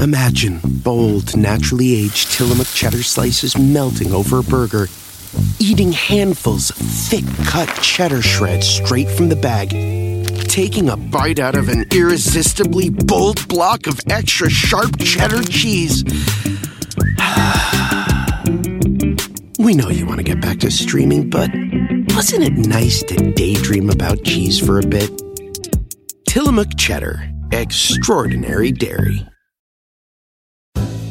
Imagine bold, naturally aged Tillamook cheddar slices melting over a burger, eating handfuls of thick cut cheddar shreds straight from the bag, taking a bite out of an irresistibly bold block of extra sharp cheddar cheese. we know you want to get back to streaming, but wasn't it nice to daydream about cheese for a bit? Tillamook Cheddar, extraordinary dairy.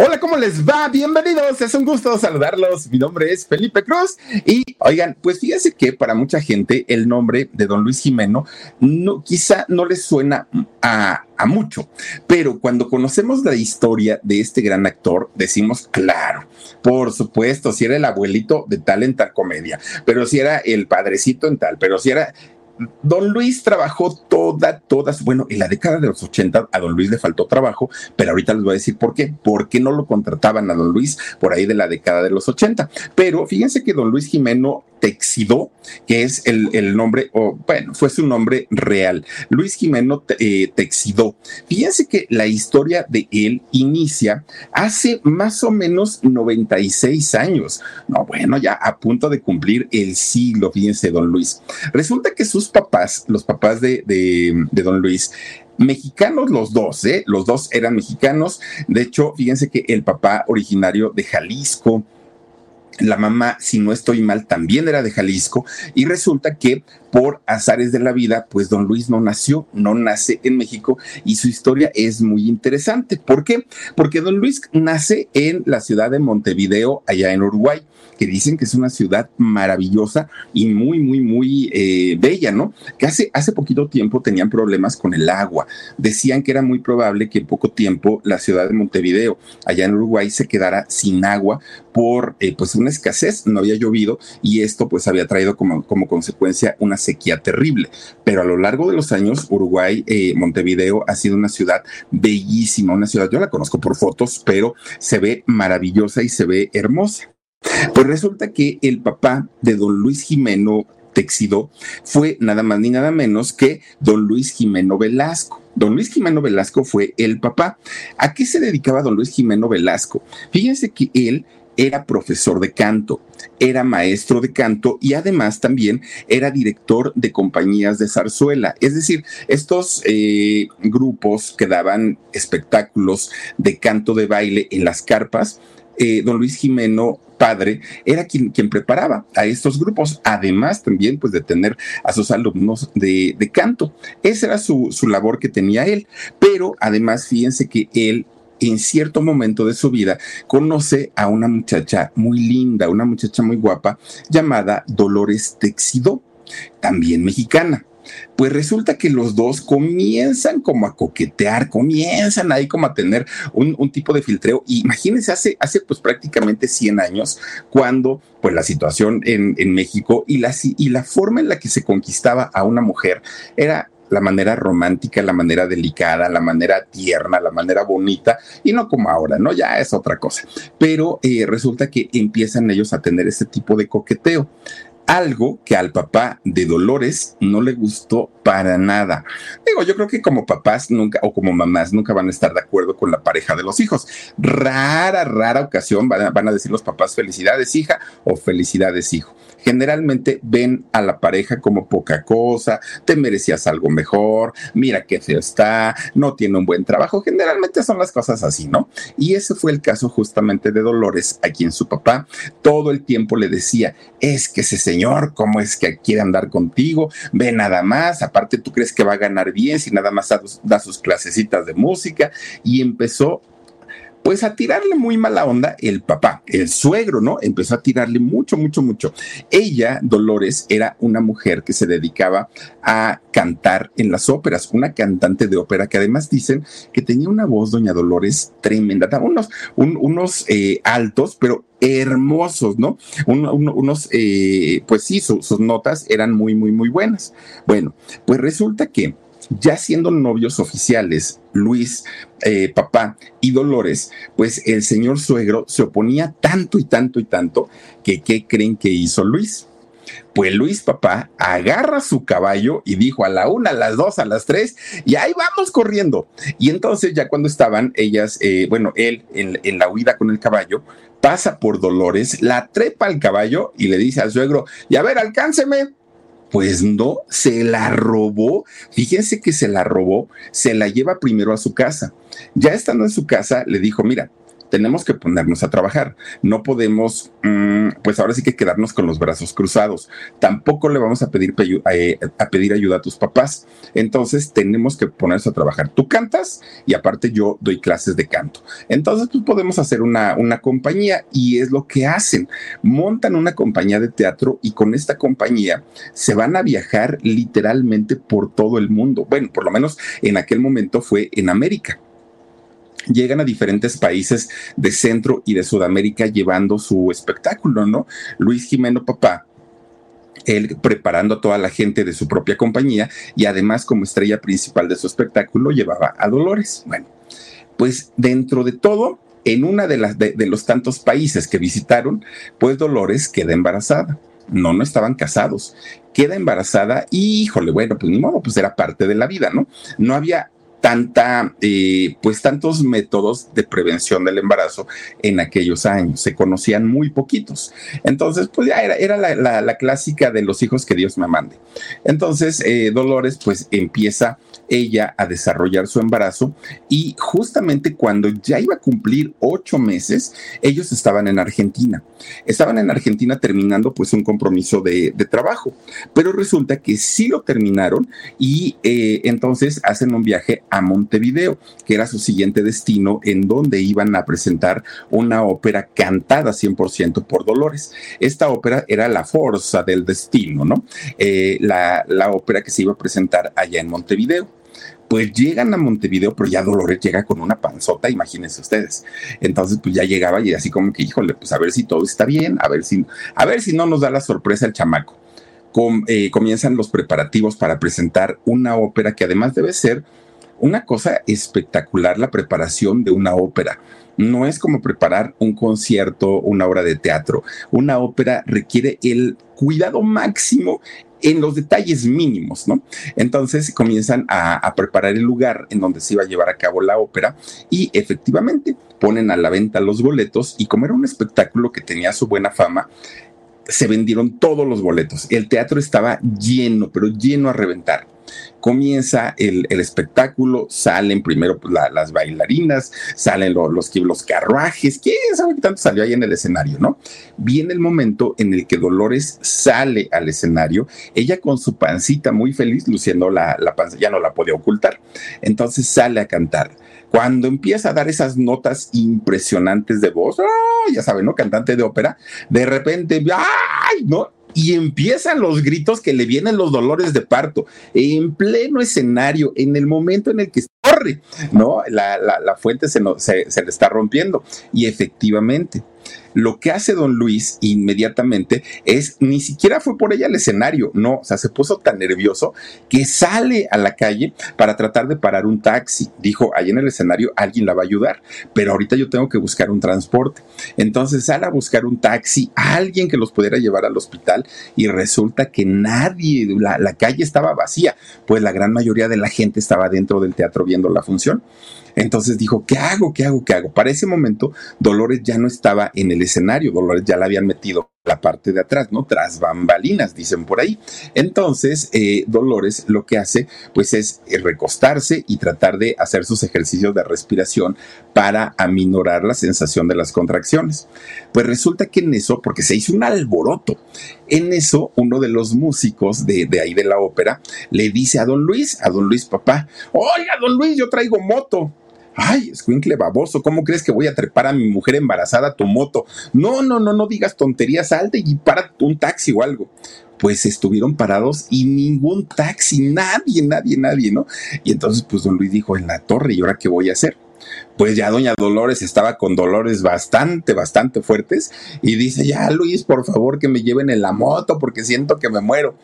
Hola, ¿cómo les va? Bienvenidos, es un gusto saludarlos. Mi nombre es Felipe Cruz y oigan, pues fíjense que para mucha gente el nombre de don Luis Jimeno no, quizá no les suena a, a mucho, pero cuando conocemos la historia de este gran actor, decimos, claro, por supuesto, si era el abuelito de tal en tal comedia, pero si era el padrecito en tal, pero si era Don Luis trabajó toda, todas, bueno, en la década de los 80 a Don Luis le faltó trabajo, pero ahorita les voy a decir por qué. ¿Por qué no lo contrataban a Don Luis por ahí de la década de los 80? Pero fíjense que Don Luis Jimeno Texidó, que es el, nombre, o bueno, fue su nombre real. Luis Jimeno eh, Texidó. Fíjense que la historia de él inicia hace más o menos 96 años. No, bueno, ya a punto de cumplir el siglo, fíjense, don Luis. Resulta que sus papás, los papás de, de don Luis, mexicanos los dos, ¿eh? Los dos eran mexicanos. De hecho, fíjense que el papá originario de Jalisco, la mamá, si no estoy mal, también era de Jalisco y resulta que por azares de la vida, pues don Luis no nació, no nace en México y su historia es muy interesante. ¿Por qué? Porque don Luis nace en la ciudad de Montevideo, allá en Uruguay que dicen que es una ciudad maravillosa y muy, muy, muy eh, bella, ¿no? Que hace, hace poquito tiempo tenían problemas con el agua. Decían que era muy probable que en poco tiempo la ciudad de Montevideo, allá en Uruguay, se quedara sin agua por eh, pues una escasez, no había llovido y esto pues había traído como, como consecuencia una sequía terrible. Pero a lo largo de los años, Uruguay, eh, Montevideo ha sido una ciudad bellísima, una ciudad, yo la conozco por fotos, pero se ve maravillosa y se ve hermosa. Pues resulta que el papá de don Luis Jimeno Texidó fue nada más ni nada menos que don Luis Jimeno Velasco. Don Luis Jimeno Velasco fue el papá. ¿A qué se dedicaba don Luis Jimeno Velasco? Fíjense que él era profesor de canto, era maestro de canto y además también era director de compañías de zarzuela. Es decir, estos eh, grupos que daban espectáculos de canto de baile en las carpas, eh, don Luis Jimeno padre era quien, quien, preparaba a estos grupos, además también pues de tener a sus alumnos de, de canto. Esa era su, su labor que tenía él, pero además fíjense que él en cierto momento de su vida conoce a una muchacha muy linda, una muchacha muy guapa llamada Dolores Texidó, también mexicana. Pues resulta que los dos comienzan como a coquetear, comienzan ahí como a tener un, tipo de filtreo. imagínense, hace, hace pues prácticamente 100 años, cuando pues la situación en, en México y la, y la forma en la que se conquistaba a una mujer era la manera romántica, la manera delicada, la manera tierna, la manera bonita, y no como ahora, ¿no? Ya es otra cosa. Pero eh, resulta que empiezan ellos a tener ese tipo de coqueteo algo que al papá de Dolores no le gustó para nada. Digo, yo creo que como papás nunca o como mamás nunca van a estar de acuerdo con la pareja de los hijos. Rara, rara ocasión van a, decir los papás felicidades hija o felicidades hijo generalmente ven a la pareja como poca cosa, te merecías algo mejor, mira qué feo está, no tiene un buen trabajo, generalmente son las cosas así, ¿no? Y ese fue el caso justamente de Dolores, a quien su papá todo el tiempo le decía, es que ese señor, ¿cómo es que quiere andar contigo? Ve nada más, aparte tú crees que va a ganar bien si nada más da, sus clasecitas de música y empezó pues a tirarle muy mala onda el papá, el suegro, ¿no? Empezó a tirarle mucho, mucho, mucho. Ella, Dolores, era una mujer que se dedicaba a cantar en las óperas, una cantante de ópera que además dicen que tenía una voz, doña Dolores, tremenda, unos, unos eh, altos, pero hermosos, ¿no? unos, eh, pues sí, sus notas eran muy, muy, muy buenas. Bueno, pues resulta que ya siendo novios oficiales, Luis, eh, papá y Dolores, pues el señor suegro se oponía tanto y tanto y tanto que ¿qué creen que hizo Luis? Pues Luis papá agarra su caballo y dijo a la una, a las dos, a las tres, y ahí vamos corriendo. Y entonces ya cuando estaban ellas, eh, bueno, él en, en, la huida con el caballo, pasa por Dolores, la trepa al caballo y le dice al suegro, y a ver, alcánceme. Pues no, se la robó. Fíjense que se la robó, se la lleva primero a su casa. Ya estando en su casa, le dijo, mira, tenemos que ponernos a trabajar. No podemos, mm, pues ahora sí que quedarnos con los brazos cruzados. Tampoco le vamos a pedir, eh, a pedir ayuda a tus papás. Entonces tenemos que ponernos a trabajar. Tú cantas y aparte yo doy clases de canto. Entonces pues podemos hacer una, una compañía y es lo que hacen. Montan una compañía de teatro y con esta compañía se van a viajar literalmente por todo el mundo. Bueno, por lo menos en aquel momento fue en América llegan a diferentes países de Centro y de Sudamérica llevando su espectáculo, ¿no? Luis Jimeno Papá él preparando a toda la gente de su propia compañía y además como estrella principal de su espectáculo llevaba a Dolores. Bueno, pues dentro de todo, en una de, las, de, los tantos países que visitaron, pues Dolores queda embarazada. No, no estaban casados. Queda embarazada y, híjole, bueno, pues ni modo, pues era parte de la vida, ¿no? No había tanta, eh, pues tantos métodos de prevención del embarazo en aquellos años. Se conocían muy poquitos. Entonces, pues ya era, era la, clásica de los hijos que Dios me mande. Entonces, eh, Dolores, pues empieza ella a desarrollar su embarazo y justamente cuando ya iba a cumplir ocho meses, ellos estaban en Argentina. Estaban en Argentina terminando pues un compromiso de, trabajo, pero resulta que sí lo terminaron y eh, entonces hacen un viaje a Montevideo, que era su siguiente destino en donde iban a presentar una ópera cantada 100% por Dolores. Esta ópera era La Forza del Destino, ¿no? Eh, la, la ópera que se iba a presentar allá en Montevideo pues llegan a Montevideo, pero ya Dolores llega con una panzota, imagínense ustedes. Entonces, pues ya llegaba y así como que, híjole, pues a ver si todo está bien, a ver si, a ver si no nos da la sorpresa el chamaco. Eh, comienzan los preparativos para presentar una ópera que además debe ser una cosa espectacular, la preparación de una ópera. No es como preparar un concierto, una obra de teatro. Una ópera requiere el cuidado máximo en los detalles mínimos, ¿no? Entonces comienzan a, preparar el lugar en donde se iba a llevar a cabo la ópera y efectivamente ponen a la venta los boletos y como era un espectáculo que tenía su buena fama, se vendieron todos los boletos. El teatro estaba lleno, pero lleno a reventar comienza el, espectáculo, salen primero pues, las bailarinas, salen los, los carruajes, ¿quién sabe qué tanto salió ahí en el escenario, no? Viene el momento en el que Dolores sale al escenario, ella con su pancita muy feliz, luciendo la, la panza, ya no la podía ocultar, entonces sale a cantar. Cuando empieza a dar esas notas impresionantes de voz, ya saben, ¿no? Cantante de ópera, de repente, ¡ay! ¿no? Y empiezan los gritos que le vienen los dolores de parto en pleno escenario, en el momento en el que corre, ¿no? La, fuente se, se le está rompiendo y efectivamente lo que hace don Luis inmediatamente es, ni siquiera fue por ella al escenario, no, o sea, se puso tan nervioso que sale a la calle para tratar de parar un taxi. Dijo, ahí en el escenario alguien la va a ayudar, pero ahorita yo tengo que buscar un transporte. Entonces sale a buscar un taxi, alguien que los pudiera llevar al hospital y resulta que nadie, la, la calle estaba vacía, pues la gran mayoría de la gente estaba dentro del teatro viendo la función. Entonces dijo, ¿qué hago? ¿Qué hago? ¿Qué hago? Para ese momento, Dolores ya no estaba en el escenario, Dolores ya la habían metido la parte de atrás, ¿no? Tras bambalinas, dicen por ahí. Entonces, eh, Dolores lo que hace, pues es eh, recostarse y tratar de hacer sus ejercicios de respiración para aminorar la sensación de las contracciones. Pues resulta que en eso, porque se hizo un alboroto, en eso uno de los músicos de, de ahí de la ópera le dice a don Luis, a don Luis papá, oiga, don Luis, yo traigo moto ay, escuincle baboso, ¿cómo crees que voy a trepar a mi mujer embarazada a tu moto? No, no, no, no digas tonterías, salte y para un taxi o algo pues estuvieron parados y ningún taxi, nadie, nadie, nadie, ¿no? Y entonces pues don Luis dijo, en la torre, ¿y ahora qué voy a hacer? pues ya doña Dolores estaba con dolores bastante, bastante fuertes y dice, ya Luis, por favor que me lleven en la moto porque siento que me muero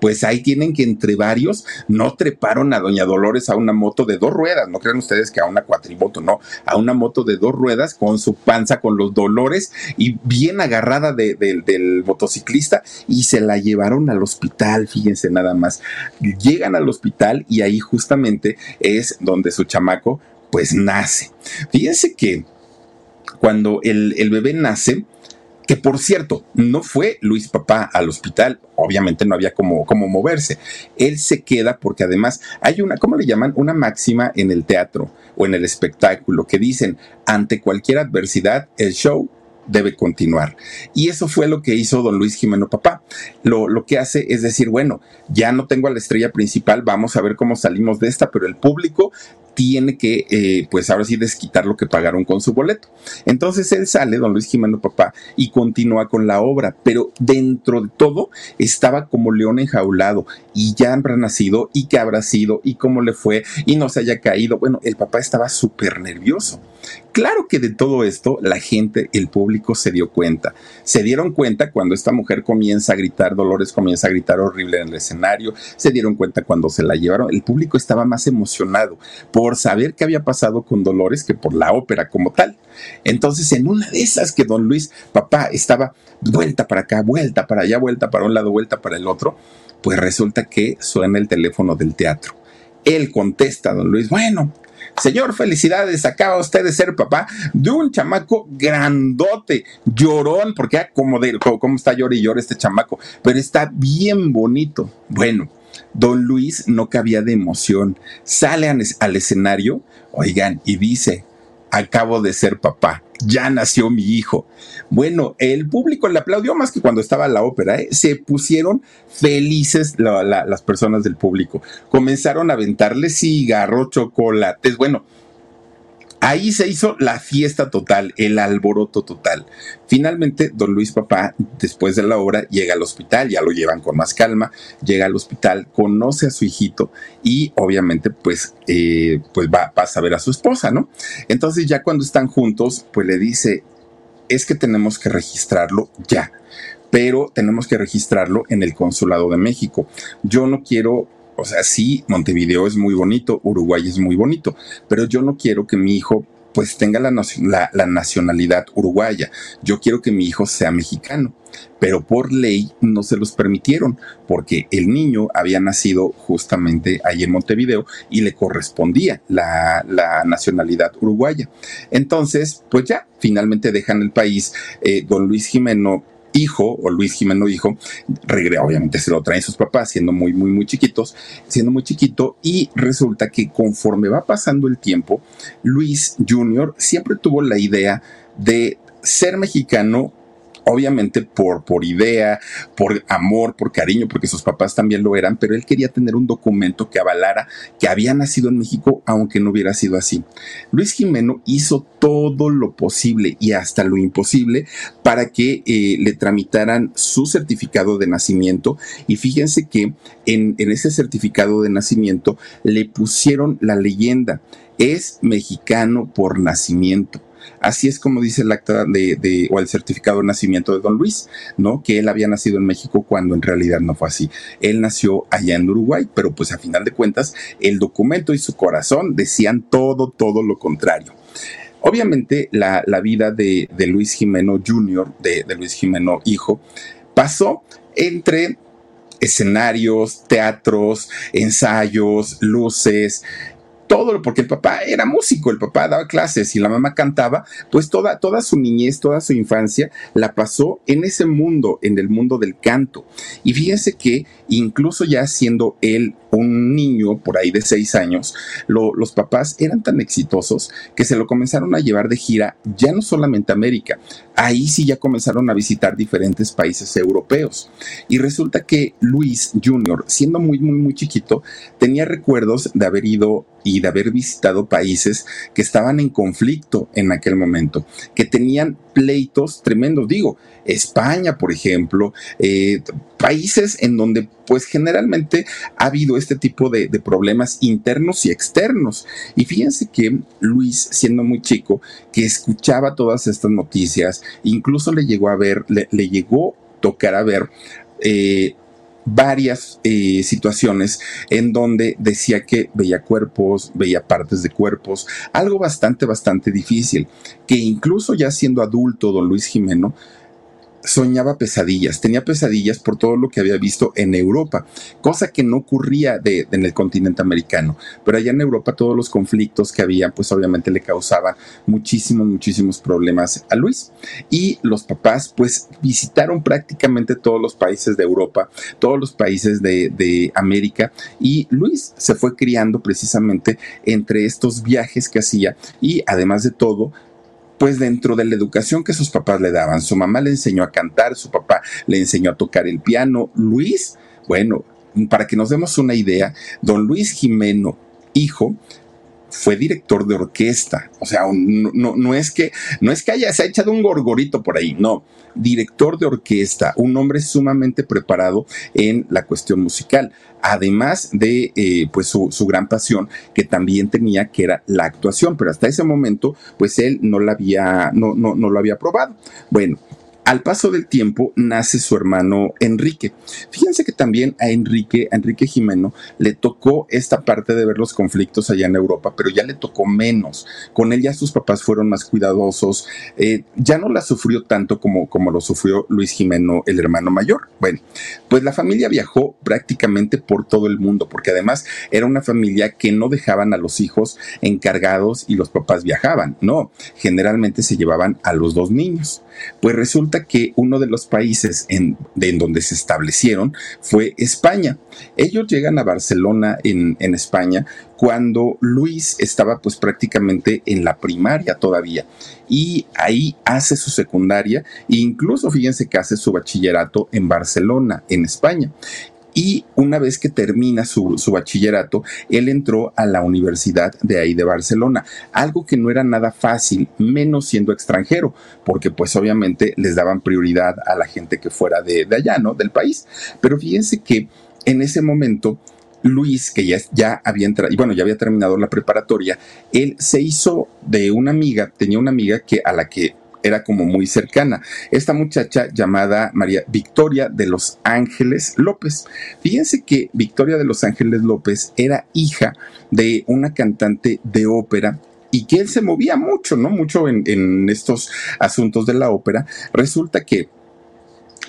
pues ahí tienen que entre varios no treparon a Doña Dolores a una moto de dos ruedas, no crean ustedes que a una cuatrimoto, no, a una moto de dos ruedas con su panza, con los dolores y bien agarrada del motociclista y se la llevaron al hospital, fíjense nada más. Llegan al hospital y ahí justamente es donde su chamaco pues nace. Fíjense que cuando el, el bebé nace, que por cierto, no fue Luis Papá al hospital, obviamente no había como, como moverse. Él se queda porque además hay una, ¿cómo le llaman? Una máxima en el teatro o en el espectáculo que dicen, ante cualquier adversidad, el show debe continuar. Y eso fue lo que hizo don Luis Jimeno Papá. Lo, lo, que hace es decir, bueno, ya no tengo a la estrella principal, vamos a ver cómo salimos de esta, pero el público tiene que, eh, pues ahora sí, desquitar lo que pagaron con su boleto. Entonces él sale, don Luis Jimeno Papá, y continúa con la obra, pero dentro de todo estaba como león enjaulado y ya habrá nacido y qué habrá sido y cómo le fue y no se haya caído. Bueno, el papá estaba súper nervioso. Claro que de todo esto la gente, el público se dio cuenta. Se dieron cuenta cuando esta mujer comienza a gritar, Dolores comienza a gritar horrible en el escenario, se dieron cuenta cuando se la llevaron. El público estaba más emocionado por saber qué había pasado con Dolores que por la ópera como tal. Entonces, en una de esas que don Luis, papá, estaba vuelta para acá, vuelta para allá, vuelta para un lado, vuelta para el otro, pues resulta que suena el teléfono del teatro. Él contesta, don Luis, bueno, Señor, felicidades, acaba usted de ser papá de un chamaco grandote, llorón, porque ah, como, de, como está llorando y llora este chamaco, pero está bien bonito. Bueno, don Luis no cabía de emoción, sale al escenario, oigan, y dice, acabo de ser papá ya nació mi hijo. Bueno, el público le aplaudió más que cuando estaba la ópera, ¿eh? se pusieron felices las personas del público, comenzaron a aventarle cigarros, chocolates, bueno, Ahí se hizo la fiesta total, el alboroto total. Finalmente, don Luis Papá, después de la obra, llega al hospital, ya lo llevan con más calma, llega al hospital, conoce a su hijito y obviamente pues, eh, pues va, a ver a su esposa, ¿no? Entonces ya cuando están juntos, pues le dice, es que tenemos que registrarlo ya pero tenemos que registrarlo en el Consulado de México. Yo no quiero o sea, sí, Montevideo es muy bonito, Uruguay es muy bonito, pero yo no quiero que mi hijo pues tenga la, la, nacionalidad uruguaya. Yo quiero que mi hijo sea mexicano, pero por ley no se los permitieron porque el niño había nacido justamente ahí en Montevideo y le correspondía la, la nacionalidad uruguaya. Entonces, pues ya, finalmente dejan el país. Eh, don Luis Jimeno hijo, o Luis Jimeno hijo, regresa, obviamente se lo traen sus papás siendo muy, muy, muy chiquitos, siendo muy chiquito, y resulta que conforme va pasando el tiempo, Luis Jr. siempre tuvo la idea de ser mexicano obviamente por, por idea, por amor, por cariño, porque sus papás también lo eran, pero él quería tener un documento que avalara que había nacido en México, aunque no hubiera sido así. Luis Jimeno hizo todo lo posible y hasta lo imposible para que eh, le tramitaran su certificado de nacimiento y fíjense que en, en ese certificado de nacimiento le pusieron la leyenda, es mexicano por nacimiento. Así es como dice el acta de, o el certificado de nacimiento de don Luis, ¿no? Que él había nacido en México cuando en realidad no fue así. Él nació allá en Uruguay, pero pues a final de cuentas el documento y su corazón decían todo, todo lo contrario. Obviamente la, vida de, Luis Jimeno Jr., de, de Luis Jimeno hijo, pasó entre escenarios, teatros, ensayos, luces, todo, porque el papá era músico, el papá daba clases y la mamá cantaba, pues toda, toda su niñez, toda su infancia la pasó en ese mundo, en el mundo del canto. Y fíjense que incluso ya siendo él un niño por ahí de seis años, los papás eran tan exitosos que se lo comenzaron a llevar de gira ya no solamente a América, ahí sí ya comenzaron a visitar diferentes países europeos. Y resulta que Luis Jr., siendo muy, muy, muy chiquito, tenía recuerdos de haber ido y de haber visitado países que estaban en conflicto en aquel momento, que tenían pleitos tremendos. Digo, España, por ejemplo, eh, países en donde pues generalmente ha habido este tipo de, problemas internos y externos. Y fíjense que Luis, siendo muy chico, que escuchaba todas estas noticias, incluso le llegó a ver, le, llegó a tocar a ver eh, varias eh, situaciones en donde decía que veía cuerpos, veía partes de cuerpos, algo bastante, bastante difícil, que incluso ya siendo adulto, don Luis Jimeno, soñaba pesadillas, tenía pesadillas por todo lo que había visto en Europa, cosa que no ocurría de, en el continente americano, pero allá en Europa todos los conflictos que había, pues obviamente le causaban muchísimos, muchísimos problemas a Luis. Y los papás, pues visitaron prácticamente todos los países de Europa, todos los países de, de América, y Luis se fue criando precisamente entre estos viajes que hacía y además de todo, pues dentro de la educación que sus papás le daban. Su mamá le enseñó a cantar, su papá le enseñó a tocar el piano. Luis, bueno, para que nos demos una idea, don Luis Jimeno, hijo, fue director de orquesta. O sea, no, es que no es que haya se ha echado un gorgorito por ahí, no. Director de orquesta, un hombre sumamente preparado en la cuestión musical, además de eh, pues su, su, gran pasión que también tenía, que era la actuación, pero hasta ese momento, pues él no la había, no, no, no lo había probado. Bueno, al paso del tiempo nace su hermano Enrique. Fíjense que también a Enrique, a Enrique Jimeno, le tocó esta parte de ver los conflictos allá en Europa, pero ya le tocó menos. Con él ya sus papás fueron más cuidadosos, eh, ya no la sufrió tanto como, como lo sufrió Luis Jimeno, el hermano mayor. Bueno, pues la familia viajó prácticamente por todo el mundo, porque además era una familia que no dejaban a los hijos encargados y los papás viajaban, no, generalmente se llevaban a los dos niños. Pues resulta que uno de los países en, donde se establecieron fue España. Ellos llegan a Barcelona en, España cuando Luis estaba pues prácticamente en la primaria todavía y ahí hace su secundaria e incluso fíjense que hace su bachillerato en Barcelona, en España y una vez que termina su, bachillerato, él entró a la Universidad de ahí de Barcelona, algo que no era nada fácil, menos siendo extranjero, porque pues obviamente les daban prioridad a la gente que fuera de, allá, ¿no? Del país. Pero fíjense que en ese momento... Luis, que ya, ya había entrado, bueno, ya había terminado la preparatoria, él se hizo de una amiga, tenía una amiga que a la que era como muy cercana. Esta muchacha llamada María Victoria de los Ángeles López. Fíjense que Victoria de los Ángeles López era hija de una cantante de ópera y que él se movía mucho, ¿no? Mucho en, estos asuntos de la ópera. Resulta que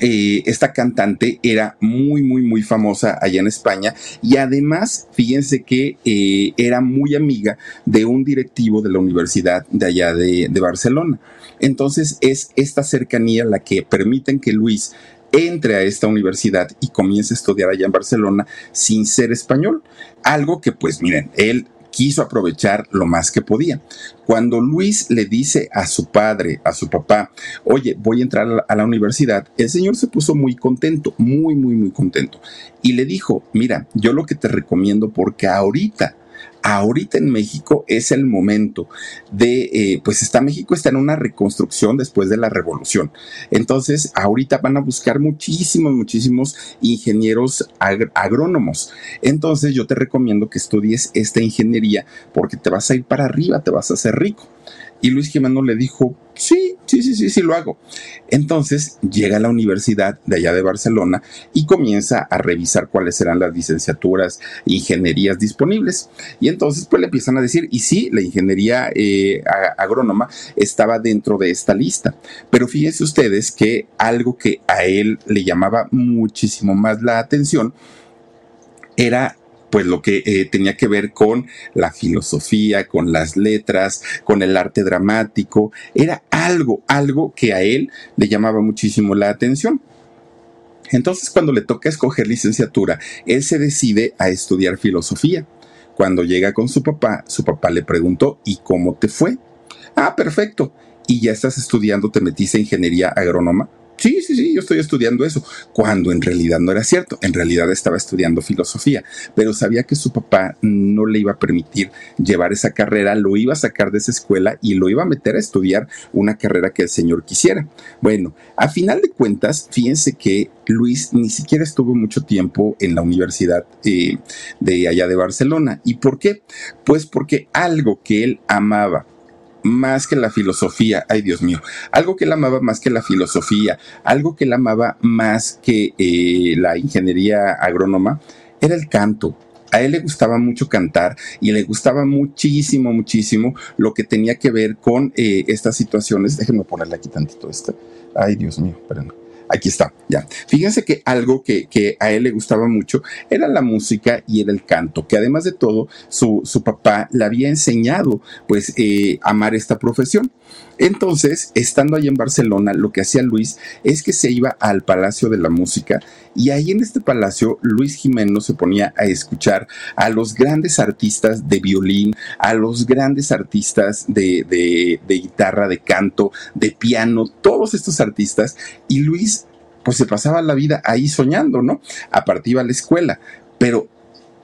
eh, esta cantante era muy, muy, muy famosa allá en España y además, fíjense que eh, era muy amiga de un directivo de la Universidad de allá de Barcelona. Entonces es esta cercanía la que permiten que Luis entre a esta universidad y comience a estudiar allá en Barcelona sin ser español. Algo que pues miren, él quiso aprovechar lo más que podía. Cuando Luis le dice a su padre, a su papá, oye, voy a entrar a la universidad, el señor se puso muy contento, muy, muy, muy contento. Y le dijo, mira, yo lo que te recomiendo porque ahorita ahorita en México es el momento de, eh, pues está México está en una reconstrucción después de la revolución. Entonces, ahorita van a buscar muchísimos, muchísimos ingenieros agrónomos. Entonces, yo te recomiendo que estudies esta ingeniería porque te vas a ir para arriba, te vas a hacer rico. Y Luis Jiménez le dijo, sí, sí, sí, sí, sí, lo hago. Entonces llega a la universidad de allá de Barcelona y comienza a revisar cuáles eran las licenciaturas, ingenierías disponibles. Y entonces pues le empiezan a decir, y sí, la ingeniería eh, agrónoma estaba dentro de esta lista. Pero fíjense ustedes que algo que a él le llamaba muchísimo más la atención era pues lo que eh, tenía que ver con la filosofía, con las letras, con el arte dramático, era algo, algo que a él le llamaba muchísimo la atención. Entonces, cuando le toca escoger licenciatura, él se decide a estudiar filosofía. Cuando llega con su papá, su papá le preguntó, ¿y cómo te fue? Ah, perfecto. ¿Y ya estás estudiando, te metiste a ingeniería agrónoma? Sí, sí, sí, yo estoy estudiando eso, cuando en realidad no era cierto, en realidad estaba estudiando filosofía, pero sabía que su papá no le iba a permitir llevar esa carrera, lo iba a sacar de esa escuela y lo iba a meter a estudiar una carrera que el señor quisiera. Bueno, a final de cuentas, fíjense que Luis ni siquiera estuvo mucho tiempo en la universidad eh, de allá de Barcelona. ¿Y por qué? Pues porque algo que él amaba, más que la filosofía, ay Dios mío, algo que él amaba más que la filosofía, algo que él amaba más que eh, la ingeniería agrónoma, era el canto. A él le gustaba mucho cantar y le gustaba muchísimo, muchísimo lo que tenía que ver con eh, estas situaciones. Déjenme ponerle aquí tantito esto. Ay, Dios mío, espérenme. Aquí está, ya. Fíjense que algo que, a él le gustaba mucho era la música y era el canto, que además de todo, su, su papá le había enseñado, pues, eh, amar esta profesión. Entonces, estando ahí en Barcelona, lo que hacía Luis es que se iba al Palacio de la Música y ahí en este palacio Luis Jiménez se ponía a escuchar a los grandes artistas de violín, a los grandes artistas de, de, de guitarra, de canto, de piano, todos estos artistas y Luis pues se pasaba la vida ahí soñando, ¿no? Aparte iba a la escuela, pero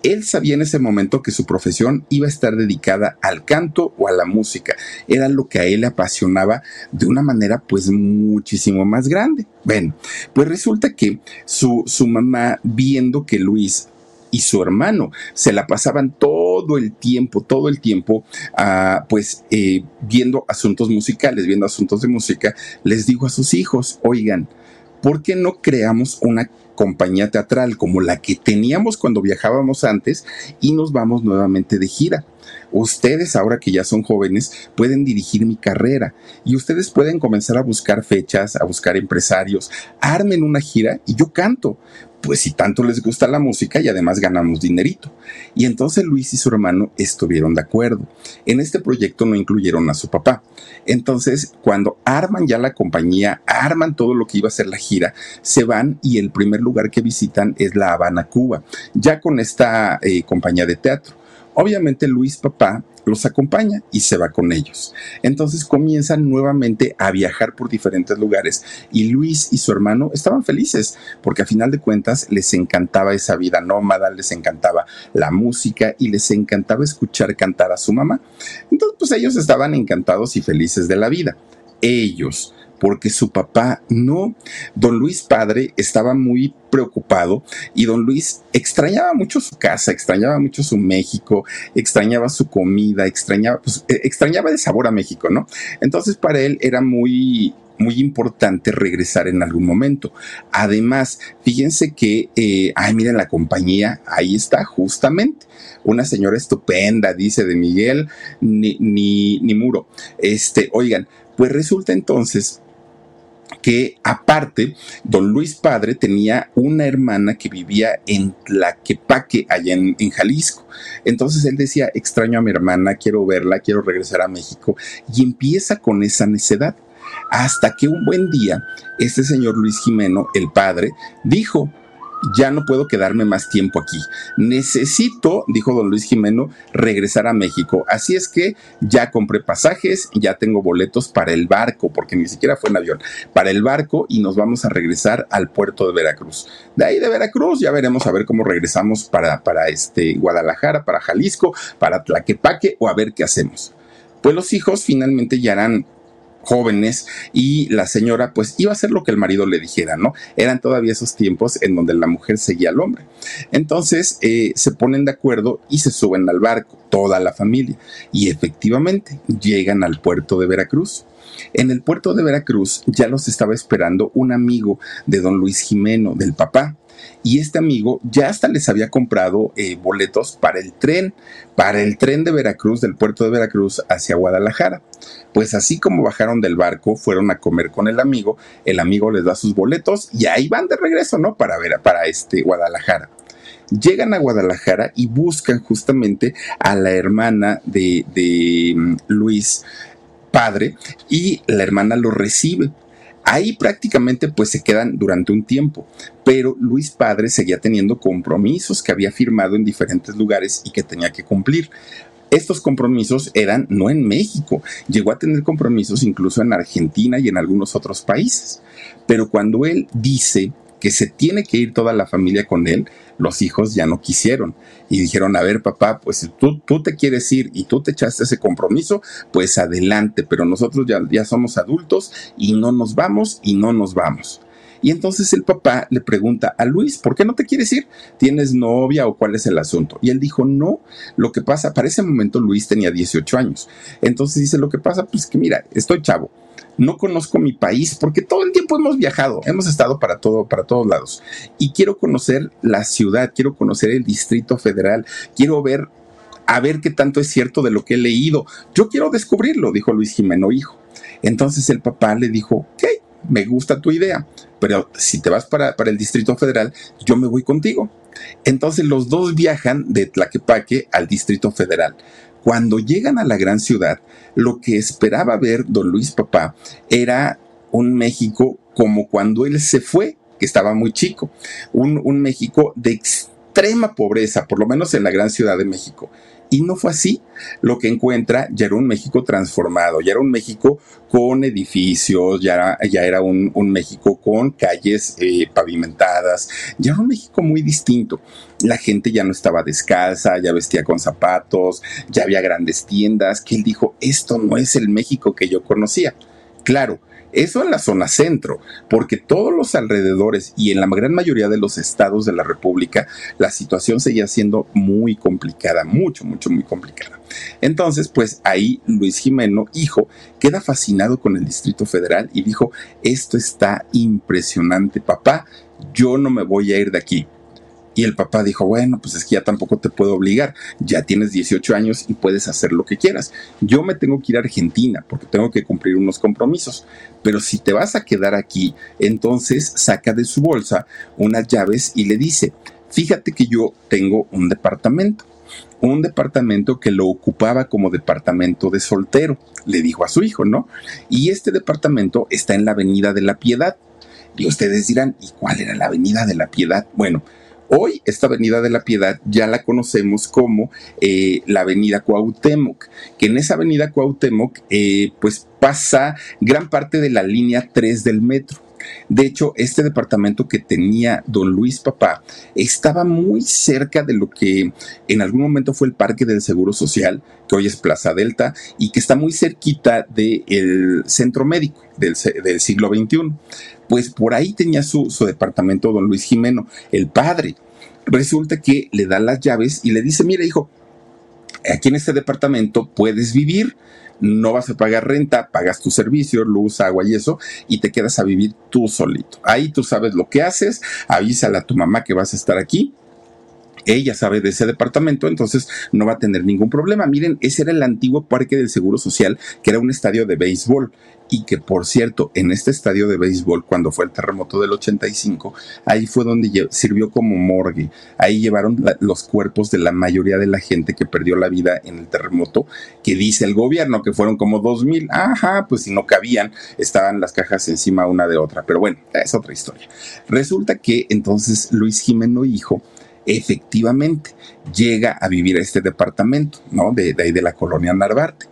él sabía en ese momento que su profesión iba a estar dedicada al canto o a la música. Era lo que a él le apasionaba de una manera pues muchísimo más grande. Bueno, pues resulta que su, su mamá viendo que Luis y su hermano se la pasaban todo el tiempo, todo el tiempo, uh, pues eh, viendo asuntos musicales, viendo asuntos de música, les dijo a sus hijos, oigan, ¿por qué no creamos una compañía teatral como la que teníamos cuando viajábamos antes y nos vamos nuevamente de gira. Ustedes, ahora que ya son jóvenes, pueden dirigir mi carrera y ustedes pueden comenzar a buscar fechas, a buscar empresarios, armen una gira y yo canto pues si tanto les gusta la música y además ganamos dinerito. Y entonces Luis y su hermano estuvieron de acuerdo. En este proyecto no incluyeron a su papá. Entonces, cuando arman ya la compañía, arman todo lo que iba a ser la gira, se van y el primer lugar que visitan es La Habana, Cuba, ya con esta eh, compañía de teatro. Obviamente Luis papá los acompaña y se va con ellos. Entonces comienzan nuevamente a viajar por diferentes lugares y Luis y su hermano estaban felices porque a final de cuentas les encantaba esa vida nómada, les encantaba la música y les encantaba escuchar cantar a su mamá. Entonces pues ellos estaban encantados y felices de la vida. Ellos, porque su papá no. Don Luis padre estaba muy preocupado y don Luis extrañaba mucho su casa, extrañaba mucho su México, extrañaba su comida, extrañaba, pues, eh, extrañaba el sabor a México, ¿no? Entonces para él era muy muy importante regresar en algún momento. Además, fíjense que, eh, ay, miren la compañía, ahí está, justamente. Una señora estupenda, dice de Miguel, ni, ni, ni muro. Este, oigan, pues resulta entonces que aparte, don Luis Padre tenía una hermana que vivía en Tlaquepaque, allá en, en, Jalisco. Entonces él decía, extraño a mi hermana, quiero verla, quiero regresar a México. Y empieza con esa necedad. Hasta que un buen día, este señor Luis Jimeno, el padre, dijo, ya no puedo quedarme más tiempo aquí. Necesito, dijo don Luis Jimeno, regresar a México. Así es que ya compré pasajes, ya tengo boletos para el barco, porque ni siquiera fue en avión, para el barco y nos vamos a regresar al puerto de Veracruz. De ahí de Veracruz ya veremos a ver cómo regresamos para, para este Guadalajara, para Jalisco, para Tlaquepaque o a ver qué hacemos. Pues los hijos finalmente ya harán jóvenes y la señora pues iba a hacer lo que el marido le dijera, ¿no? Eran todavía esos tiempos en donde la mujer seguía al hombre. Entonces eh, se ponen de acuerdo y se suben al barco, toda la familia, y efectivamente llegan al puerto de Veracruz. En el puerto de Veracruz ya los estaba esperando un amigo de don Luis Jimeno, del papá, y este amigo ya hasta les había comprado eh, boletos para el tren, para el tren de Veracruz, del puerto de Veracruz hacia Guadalajara. Pues así como bajaron del barco, fueron a comer con el amigo, el amigo les da sus boletos y ahí van de regreso, ¿no? Para ver, para este Guadalajara llegan a Guadalajara y buscan justamente a la hermana de, de, mm, Luis padre y la hermana lo recibe Ahí prácticamente pues se quedan durante un tiempo, pero Luis padre seguía teniendo compromisos que había firmado en diferentes lugares y que tenía que cumplir. Estos compromisos eran no en México, llegó a tener compromisos incluso en Argentina y en algunos otros países. Pero cuando él dice que se tiene que ir toda la familia con él, los hijos ya no quisieron y dijeron, a ver papá, pues si tú, tú te quieres ir y tú te echaste ese compromiso, pues adelante, pero nosotros ya, ya somos adultos y no nos vamos y no nos vamos. Y entonces el papá le pregunta a Luis, ¿por qué no te quieres ir? ¿Tienes novia o cuál es el asunto? Y él dijo, no, lo que pasa, para ese momento Luis tenía 18 años. Entonces dice, lo que pasa, pues que mira, estoy chavo, no conozco mi país porque todo el tiempo hemos viajado, hemos estado para todo, para todos lados. Y quiero conocer la ciudad, quiero conocer el Distrito Federal, quiero ver, a ver qué tanto es cierto de lo que he leído. Yo quiero descubrirlo, dijo Luis Jimeno, hijo. Entonces el papá le dijo, ok, me gusta tu idea, pero si te vas para, para el Distrito Federal, yo me voy contigo. Entonces los dos viajan de Tlaquepaque al Distrito Federal. Cuando llegan a la gran ciudad, lo que esperaba ver don Luis Papá era un México como cuando él se fue, que estaba muy chico, un, un México de extrema pobreza, por lo menos en la gran ciudad de México. Y no fue así. Lo que encuentra ya era un México transformado, ya era un México con edificios, ya era, ya era un, México con calles eh, pavimentadas, ya era un México muy distinto. La gente ya no estaba descalza, ya vestía con zapatos, ya había grandes tiendas, que él dijo, esto no es el México que yo conocía. Claro, eso en la zona centro, porque todos los alrededores y en la gran mayoría de los estados de la República, la situación seguía siendo muy complicada, mucho, mucho, muy complicada. Entonces, pues ahí Luis Jimeno, hijo, queda fascinado con el Distrito Federal y dijo, esto está impresionante, papá, yo no me voy a ir de aquí. Y el papá dijo, bueno, pues es que ya tampoco te puedo obligar, ya tienes 18 años y puedes hacer lo que quieras. Yo me tengo que ir a Argentina porque tengo que cumplir unos compromisos, pero si te vas a quedar aquí, entonces saca de su bolsa unas llaves y le dice, fíjate que yo tengo un departamento un departamento que lo ocupaba como departamento de soltero, le dijo a su hijo, ¿no? Y este departamento está en la Avenida de la Piedad. Y ustedes dirán, ¿y cuál era la Avenida de la Piedad? Bueno, Hoy esta Avenida de la Piedad ya la conocemos como eh, la Avenida Cuauhtémoc, que en esa Avenida Cuauhtémoc eh, pues pasa gran parte de la línea 3 del metro. De hecho, este departamento que tenía don Luis Papá estaba muy cerca de lo que en algún momento fue el Parque del Seguro Social, que hoy es Plaza Delta, y que está muy cerquita del centro médico del, del siglo XXI pues por ahí tenía su, departamento don Luis Jimeno, el padre. Resulta que le da las llaves y le dice, mira hijo, aquí en este departamento puedes vivir, no vas a pagar renta, pagas tu servicio, luz, agua y eso, y te quedas a vivir tú solito. Ahí tú sabes lo que haces, avísale a tu mamá que vas a estar aquí. Ella sabe de ese departamento, entonces no va a tener ningún problema. Miren, ese era el antiguo Parque del Seguro Social, que era un estadio de béisbol y que por cierto, en este estadio de béisbol, cuando fue el terremoto del 85, ahí fue donde sirvió como morgue. Ahí llevaron los cuerpos de la mayoría de la gente que perdió la vida en el terremoto, que dice el gobierno que fueron como dos mil. Ajá, pues si no cabían, estaban las cajas encima una de otra. Pero bueno, es otra historia. Resulta que entonces Luis Jimeno, hijo, efectivamente llega a vivir a este departamento, ¿no? De, ahí de la colonia Narvarte.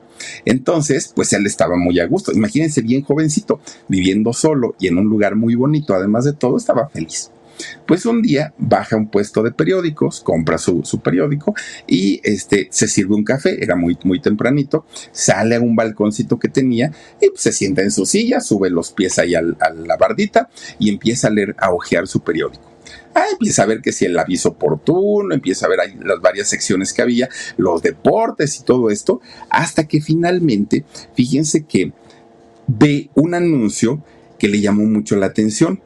Entonces, pues él estaba muy a gusto. Imagínense bien jovencito, viviendo solo y en un lugar muy bonito, además de todo, estaba feliz. Pues un día baja a un puesto de periódicos, compra su, periódico y este, se sirve un café, era muy, muy tempranito, sale a un balconcito que tenía y pues, se sienta en su silla, sube los pies ahí a la bardita y empieza a leer, a hojear su periódico. Ah, empieza a ver que si el aviso oportuno, empieza a ver ahí las varias secciones que había, los deportes y todo esto, hasta que finalmente, fíjense que ve un anuncio que le llamó mucho la atención.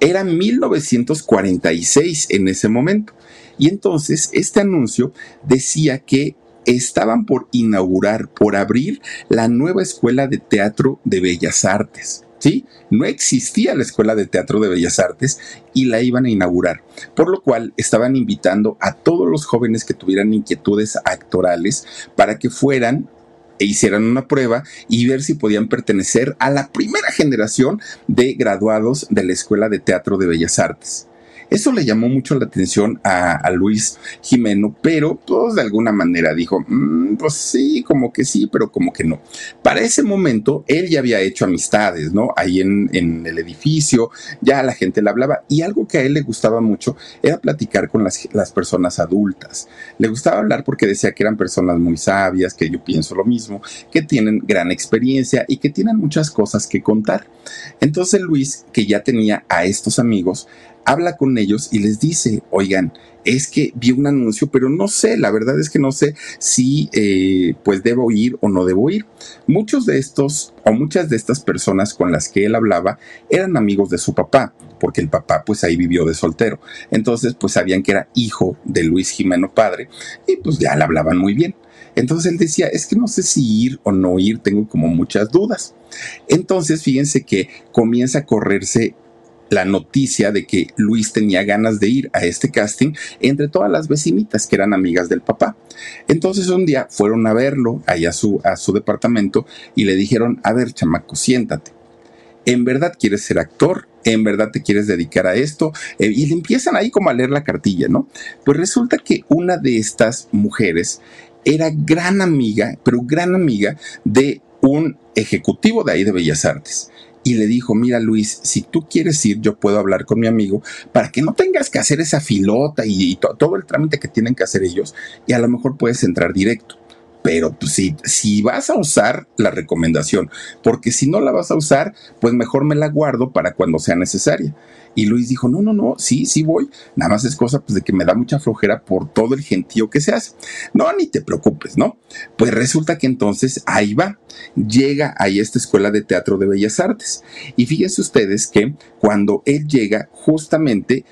Era 1946 en ese momento. Y entonces este anuncio decía que estaban por inaugurar, por abrir la nueva escuela de teatro de Bellas Artes. ¿Sí? No existía la Escuela de Teatro de Bellas Artes y la iban a inaugurar, por lo cual estaban invitando a todos los jóvenes que tuvieran inquietudes actorales para que fueran e hicieran una prueba y ver si podían pertenecer a la primera generación de graduados de la Escuela de Teatro de Bellas Artes. Eso le llamó mucho la atención a, Luis Jimeno, pero todos de alguna manera dijo, mm, pues sí, como que sí, pero como que no. Para ese momento, él ya había hecho amistades, ¿no? Ahí en, el edificio, ya la gente le hablaba y algo que a él le gustaba mucho era platicar con las personas adultas. Le gustaba hablar porque decía que eran personas muy sabias, que yo pienso lo mismo, que tienen gran experiencia y que tienen muchas cosas que contar. Entonces Luis, que ya tenía a estos amigos, habla con ellos y les dice, oigan, es que vi un anuncio, pero no sé, la verdad es que no sé si eh, pues debo ir o no debo ir. Muchos de estos o muchas de estas personas con las que él hablaba eran amigos de su papá, porque el papá pues ahí vivió de soltero. Entonces pues sabían que era hijo de Luis Jimeno padre y pues ya le hablaban muy bien. Entonces él decía, es que no sé si ir o no ir, tengo como muchas dudas. Entonces fíjense que comienza a correrse la noticia de que Luis tenía ganas de ir a este casting entre todas las vecinitas que eran amigas del papá. Entonces un día fueron a verlo allá a su, a su departamento y le dijeron, a ver, chamaco, siéntate. ¿En verdad quieres ser actor? ¿En verdad te quieres dedicar a esto? Eh, y le empiezan ahí como a leer la cartilla, ¿no? Pues resulta que una de estas mujeres era gran amiga, pero gran amiga de un ejecutivo de ahí de Bellas Artes y le dijo, mira Luis, si tú quieres ir, yo puedo hablar con mi amigo para que no tengas que hacer esa filota y, todo el trámite que tienen que hacer ellos y a lo mejor puedes entrar directo. Pero pues, si, si vas a usar la recomendación, porque si no la vas a usar, pues mejor me la guardo para cuando sea necesaria. Y Luis dijo, no, no, no, sí, sí voy. Nada más es cosa pues, de que me da mucha flojera por todo el gentío que se hace. No, ni te preocupes, ¿no? Pues resulta que entonces ahí va. Llega ahí a esta escuela de teatro de bellas artes. Y fíjense ustedes que cuando él llega, justamente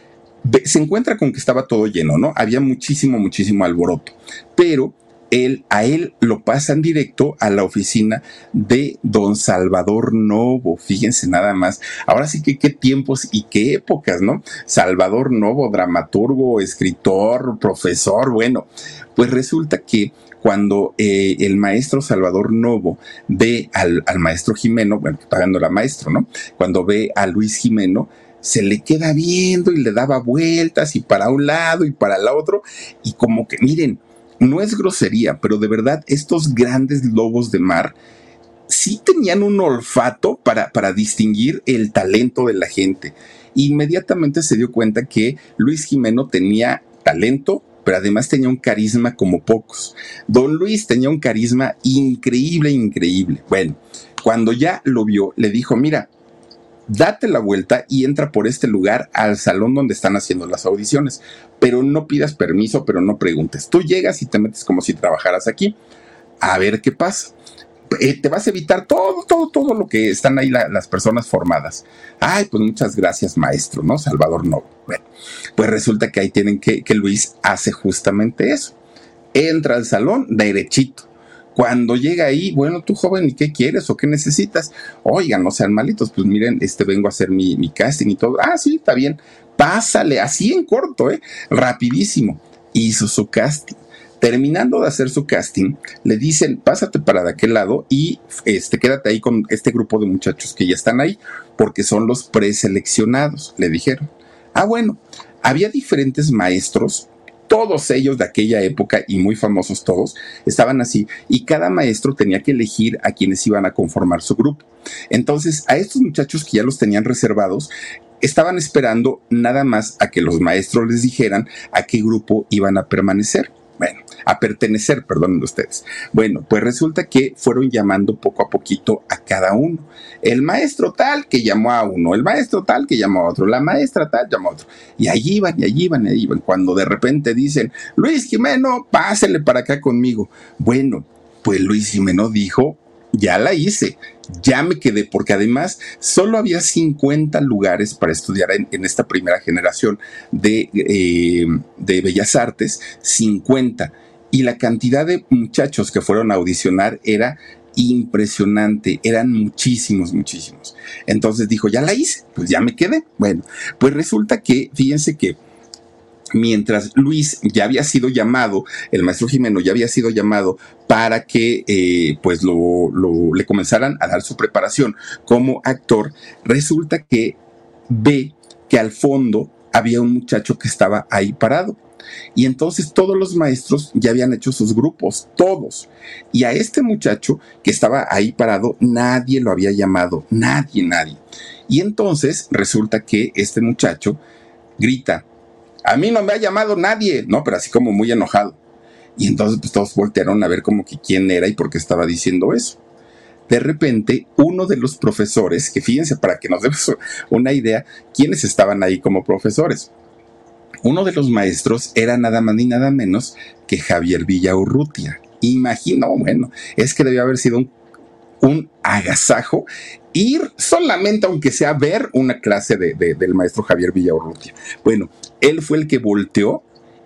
se encuentra con que estaba todo lleno, ¿no? Había muchísimo, muchísimo alboroto. Pero él, a él lo pasan directo a la oficina de don Salvador Novo. Fíjense nada más. Ahora sí que qué tiempos y qué épocas, ¿no? Salvador Novo, dramaturgo, escritor, profesor, bueno, pues resulta que cuando eh, el maestro Salvador Novo ve al, maestro Jimeno, bueno, pagando la maestro, ¿no? Cuando ve a Luis Jimeno, se le queda viendo y le daba vueltas y para un lado y para el otro y como que miren, no es grosería, pero de verdad estos grandes lobos de mar sí tenían un olfato para, para distinguir el talento de la gente. Inmediatamente se dio cuenta que Luis Jimeno tenía talento, pero además tenía un carisma como pocos. Don Luis tenía un carisma increíble, increíble. Bueno, cuando ya lo vio, le dijo, mira, date la vuelta y entra por este lugar al salón donde están haciendo las audiciones. Pero no pidas permiso, pero no preguntes. Tú llegas y te metes como si trabajaras aquí. A ver qué pasa. Eh, te vas a evitar todo, todo, todo lo que están ahí las personas formadas. Ay, pues muchas gracias, maestro, ¿no? Salvador Novo. Bueno, pues resulta que ahí tienen que, que Luis hace justamente eso. Entra al salón derechito cuando llega ahí, bueno, tú joven, ¿y qué quieres o qué necesitas? Oigan, no sean malitos, pues miren, este vengo a hacer mi, casting y todo. Ah, sí, está bien. Pásale, así en corto, ¿eh? Rapidísimo. Hizo su casting terminando de hacer su casting, le dicen, pásate para de aquel lado y este, quédate ahí con este grupo de muchachos que ya están ahí, porque son los preseleccionados, le dijeron. Ah, bueno, había diferentes maestros todos ellos de aquella época y muy famosos todos estaban así y cada maestro tenía que elegir a quienes iban a conformar su grupo. Entonces a estos muchachos que ya los tenían reservados estaban esperando nada más a que los maestros les dijeran a qué grupo iban a permanecer. A pertenecer, perdonen ustedes. Bueno, pues resulta que fueron llamando poco a poquito a cada uno. El maestro tal que llamó a uno, el maestro tal que llamó a otro, la maestra tal llamó a otro. Y allí iban, y allí iban, y allí iban. Cuando de repente dicen, Luis Jimeno, pásele para acá conmigo. Bueno, pues Luis Jimeno dijo, ya la hice, ya me quedé, porque además solo había 50 lugares para estudiar en, esta primera generación de, eh, de Bellas Artes, 50. Y la cantidad de muchachos que fueron a audicionar era impresionante, eran muchísimos, muchísimos. Entonces dijo, ya la hice, pues ya me quedé. Bueno, pues resulta que, fíjense que mientras Luis ya había sido llamado, el maestro Jimeno ya había sido llamado para que eh, pues lo, le comenzaran a dar su preparación como actor, resulta que ve que al fondo había un muchacho que estaba ahí parado. Y entonces todos los maestros ya habían hecho sus grupos, todos. Y a este muchacho que estaba ahí parado, nadie lo había llamado, nadie, nadie. Y entonces resulta que este muchacho grita, a mí no me ha llamado nadie, ¿no? Pero así como muy enojado. Y entonces pues todos voltearon a ver como que quién era y por qué estaba diciendo eso. De repente, uno de los profesores, que fíjense para que nos demos una idea, quiénes estaban ahí como profesores. Uno de los maestros era nada más ni nada menos que Javier Villaurrutia. Imagino, bueno, es que debió haber sido un, un agasajo ir solamente, aunque sea ver una clase de, del maestro Javier Villaurrutia. Bueno, él fue el que volteó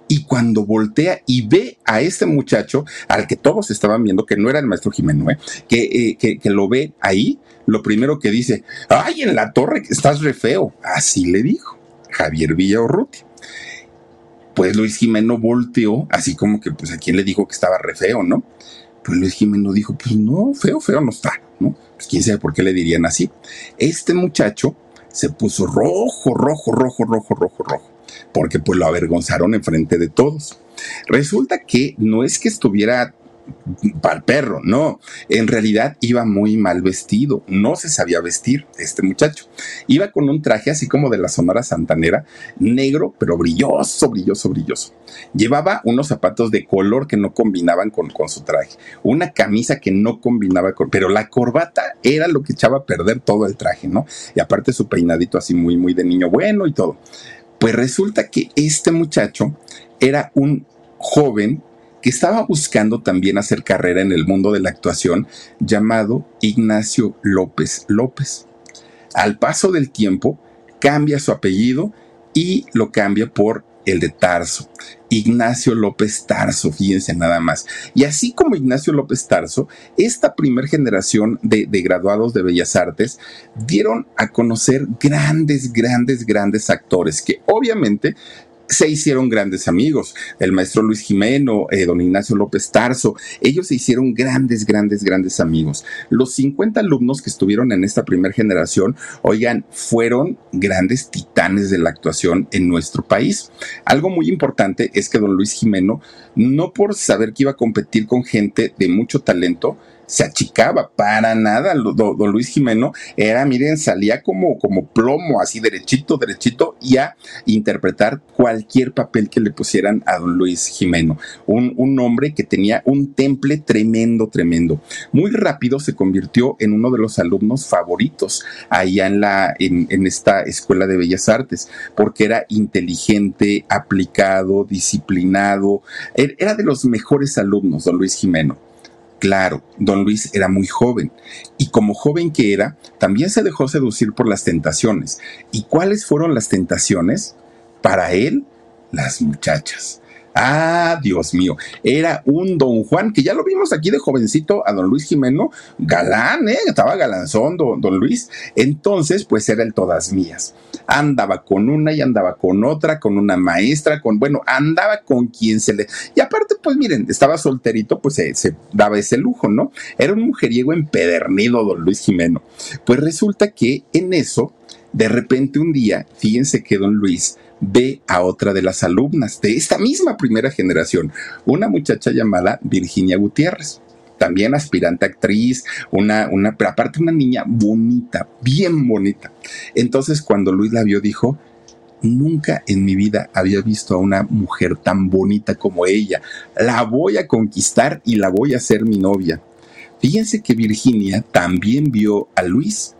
y cuando voltea y ve a este muchacho, al que todos estaban viendo, que no era el maestro Jimeno, ¿eh? que, que, que, lo ve ahí, lo primero que dice, ay, en la torre estás re feo. Así le dijo Javier Villaurrutia. Pues Luis Jimeno volteó, así como que, pues, ¿a quién le dijo que estaba re feo, no? Pues Luis Jimeno dijo, pues no, feo, feo no está, ¿no? Pues quién sabe por qué le dirían así. Este muchacho se puso rojo, rojo, rojo, rojo, rojo, rojo, porque pues lo avergonzaron enfrente de todos. Resulta que no es que estuviera para el perro, no. En realidad iba muy mal vestido, no se sabía vestir este muchacho. Iba con un traje así como de la Sonora Santanera, negro, pero brilloso, brilloso, brilloso. Llevaba unos zapatos de color que no combinaban con, con su traje, una camisa que no combinaba con, pero la corbata era lo que echaba a perder todo el traje, ¿no? Y aparte su peinadito así muy, muy de niño bueno y todo. Pues resulta que este muchacho era un joven que estaba buscando también hacer carrera en el mundo de la actuación, llamado Ignacio López López. Al paso del tiempo, cambia su apellido y lo cambia por el de Tarso. Ignacio López Tarso, fíjense nada más. Y así como Ignacio López Tarso, esta primera generación de, de, graduados de Bellas Artes dieron a conocer grandes, grandes, grandes actores que obviamente se hicieron grandes amigos. El maestro Luis Jimeno, eh, don Ignacio López Tarso, ellos se hicieron grandes, grandes, grandes amigos. Los 50 alumnos que estuvieron en esta primera generación, oigan, fueron grandes titanes de la actuación en nuestro país. Algo muy importante es que don Luis Jimeno, no por saber que iba a competir con gente de mucho talento, se achicaba para nada. Don, Luis Jimeno era, miren, salía como, como plomo, así derechito, derechito, y a interpretar cualquier papel que le pusieran a don Luis Jimeno. Un, un hombre que tenía un temple tremendo, tremendo. Muy rápido se convirtió en uno de los alumnos favoritos allá en, la, en, en esta Escuela de Bellas Artes, porque era inteligente, aplicado, disciplinado, er, era de los mejores alumnos, don Luis Jimeno. Claro, don Luis era muy joven y como joven que era, también se dejó seducir por las tentaciones. ¿Y cuáles fueron las tentaciones? Para él, las muchachas. Ah, Dios mío, era un don Juan, que ya lo vimos aquí de jovencito a don Luis Jimeno, galán, ¿eh? Estaba galanzón don, Luis. Entonces, pues era el todas mías. Andaba con una y andaba con otra, con una maestra, con, bueno, andaba con quien se le... Y aparte, pues miren, estaba solterito, pues se, se daba ese lujo, ¿no? Era un mujeriego empedernido don Luis Jimeno. Pues resulta que en eso, de repente un día, fíjense que don Luis ve a otra de las alumnas de esta misma primera generación, una muchacha llamada Virginia Gutiérrez también aspirante actriz, una, una, pero aparte una niña bonita, bien bonita. Entonces cuando Luis la vio dijo, nunca en mi vida había visto a una mujer tan bonita como ella. La voy a conquistar y la voy a hacer mi novia. Fíjense que Virginia también vio a Luis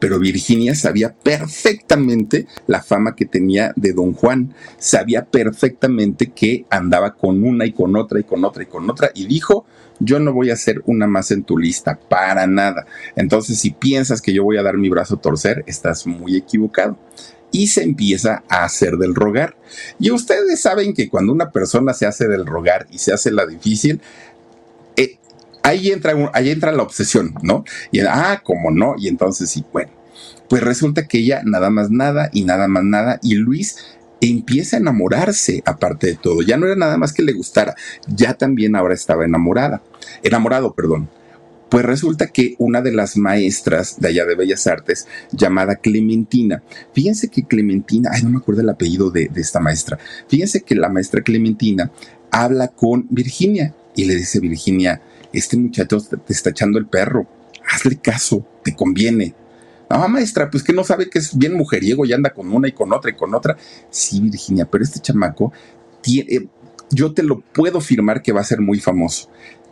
pero Virginia sabía perfectamente la fama que tenía de don Juan, sabía perfectamente que andaba con una y con otra y con otra y con otra y dijo, yo no voy a ser una más en tu lista, para nada. Entonces, si piensas que yo voy a dar mi brazo a torcer, estás muy equivocado. Y se empieza a hacer del rogar. Y ustedes saben que cuando una persona se hace del rogar y se hace la difícil, ahí entra, ahí entra la obsesión, ¿no? Y, ah, como no, y entonces sí, bueno, pues resulta que ella nada más nada y nada más nada, y Luis empieza a enamorarse, aparte de todo. Ya no era nada más que le gustara, ya también ahora estaba enamorada, enamorado, perdón. Pues resulta que una de las maestras de allá de Bellas Artes, llamada Clementina, fíjense que Clementina, ay, no me acuerdo el apellido de, de esta maestra, fíjense que la maestra Clementina habla con Virginia y le dice, Virginia, este muchacho te está echando el perro, hazle caso, te conviene. No, maestra, pues que no sabe que es bien mujeriego y anda con una y con otra y con otra. Sí, Virginia, pero este chamaco tiene, yo te lo puedo firmar que va a ser muy famoso.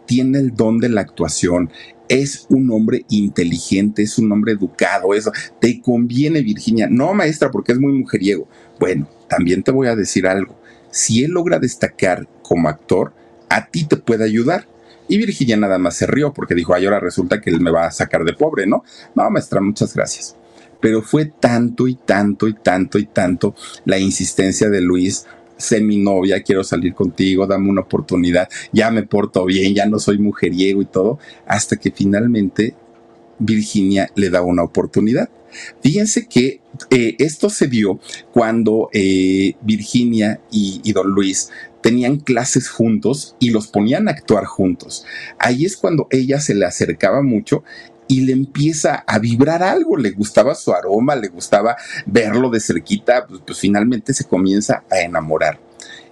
Tiene el don de la actuación, es un hombre inteligente, es un hombre educado, eso. Te conviene, Virginia. No, maestra, porque es muy mujeriego. Bueno, también te voy a decir algo. Si él logra destacar como actor, a ti te puede ayudar. Y Virginia nada más se rió porque dijo, ay, ahora resulta que él me va a sacar de pobre, ¿no? No, maestra, muchas gracias. Pero fue tanto y tanto y tanto y tanto la insistencia de Luis, sé mi novia, quiero salir contigo, dame una oportunidad, ya me porto bien, ya no soy mujeriego y todo, hasta que finalmente Virginia le da una oportunidad. Fíjense que eh, esto se dio cuando eh, Virginia y, don Luis tenían clases juntos y los ponían a actuar juntos. Ahí es cuando ella se le acercaba mucho y le empieza a vibrar algo, le gustaba su aroma, le gustaba verlo de cerquita, pues, pues finalmente se comienza a enamorar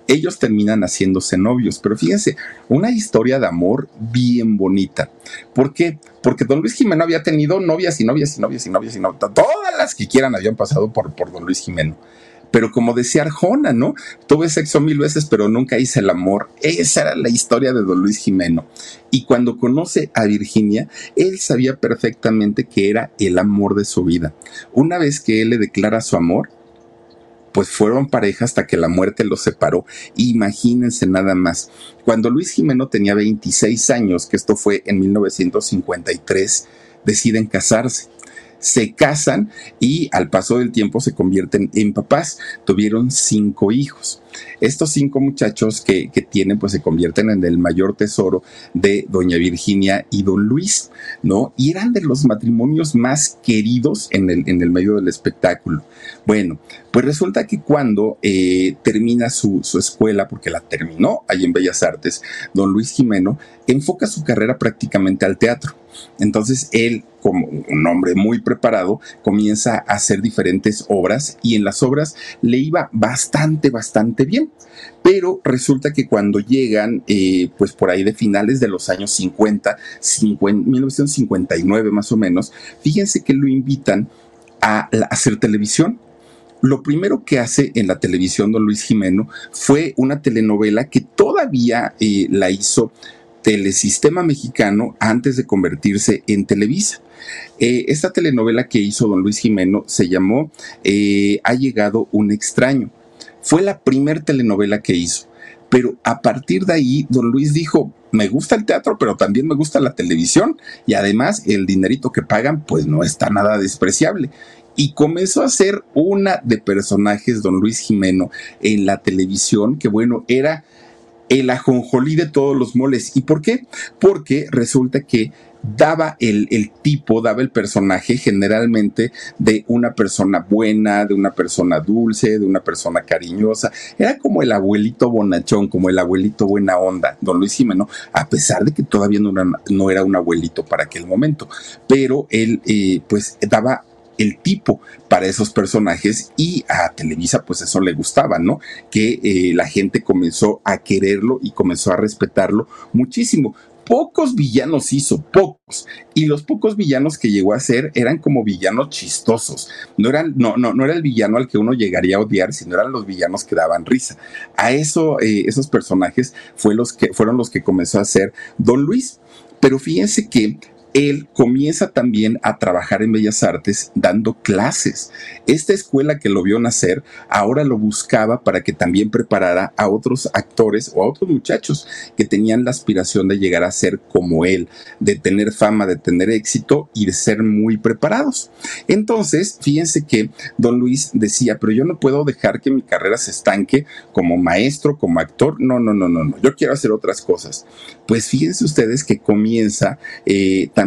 ellos terminan haciéndose novios. Pero fíjense, una historia de amor bien bonita. ¿Por qué? Porque don Luis Jimeno había tenido novias y novias y novias y novias y novias. Todas las que quieran habían pasado por, por don Luis Jimeno. Pero como decía Arjona, ¿no? Tuve sexo mil veces, pero nunca hice el amor. Esa era la historia de don Luis Jimeno. Y cuando conoce a Virginia, él sabía perfectamente que era el amor de su vida. Una vez que él le declara su amor, pues fueron pareja hasta que la muerte los separó. Imagínense nada más. Cuando Luis Jimeno tenía 26 años, que esto fue en 1953, deciden casarse se casan y al paso del tiempo se convierten en papás. Tuvieron cinco hijos. Estos cinco muchachos que, tienen, pues se convierten en el mayor tesoro de doña Virginia y don Luis, ¿no? Y eran de los matrimonios más queridos en el, en el medio del espectáculo. Bueno, pues resulta que cuando eh, termina su, su, escuela, porque la terminó ahí en Bellas Artes, don Luis Jimeno enfoca su carrera prácticamente al teatro. Entonces él, como un hombre muy preparado, comienza a hacer diferentes obras y en las obras le iba bastante, bastante bien. Pero resulta que cuando llegan, eh, pues por ahí de finales de los años 50, 50, 1959 más o menos, fíjense que lo invitan a hacer televisión. Lo primero que hace en la televisión don Luis Jimeno fue una telenovela que todavía eh, la hizo Telesistema Mexicano antes de convertirse en Televisa. Eh, esta telenovela que hizo don Luis Jimeno se llamó Ha llegado un extraño. Fue la primer telenovela que hizo. Pero a partir de ahí, don Luis dijo, me gusta el teatro, pero también me gusta la televisión y además el dinerito que pagan pues no está nada despreciable. Y comenzó a ser una de personajes, don Luis Jimeno, en la televisión, que bueno, era el ajonjolí de todos los moles. ¿Y por qué? Porque resulta que daba el, tipo, daba el personaje generalmente de una persona buena, de una persona dulce, de una persona cariñosa. Era como el abuelito bonachón, como el abuelito buena onda, don Luis Jimeno, a pesar de que todavía no era, no era un abuelito para aquel momento. Pero él, eh, pues, daba el tipo para esos personajes y a Televisa pues eso le gustaba, ¿no? Que eh, la gente comenzó a quererlo y comenzó a respetarlo muchísimo pocos villanos hizo, pocos. Y los pocos villanos que llegó a ser eran como villanos chistosos. No eran, no, no, no era el villano al que uno llegaría a odiar, sino eran los villanos que daban risa. A eso, eh, esos personajes fue los que, fueron los que comenzó a hacer Don Luis. Pero fíjense que él comienza también a trabajar en Bellas Artes dando clases. Esta escuela que lo vio nacer ahora lo buscaba para que también preparara a otros actores o a otros muchachos que tenían la aspiración de llegar a ser como él, de tener fama, de tener éxito y de ser muy preparados. Entonces, fíjense que don Luis decía, pero yo no puedo dejar que mi carrera se estanque como maestro, como actor. No, no, no, no, no. Yo quiero hacer otras cosas. Pues fíjense ustedes que comienza eh, también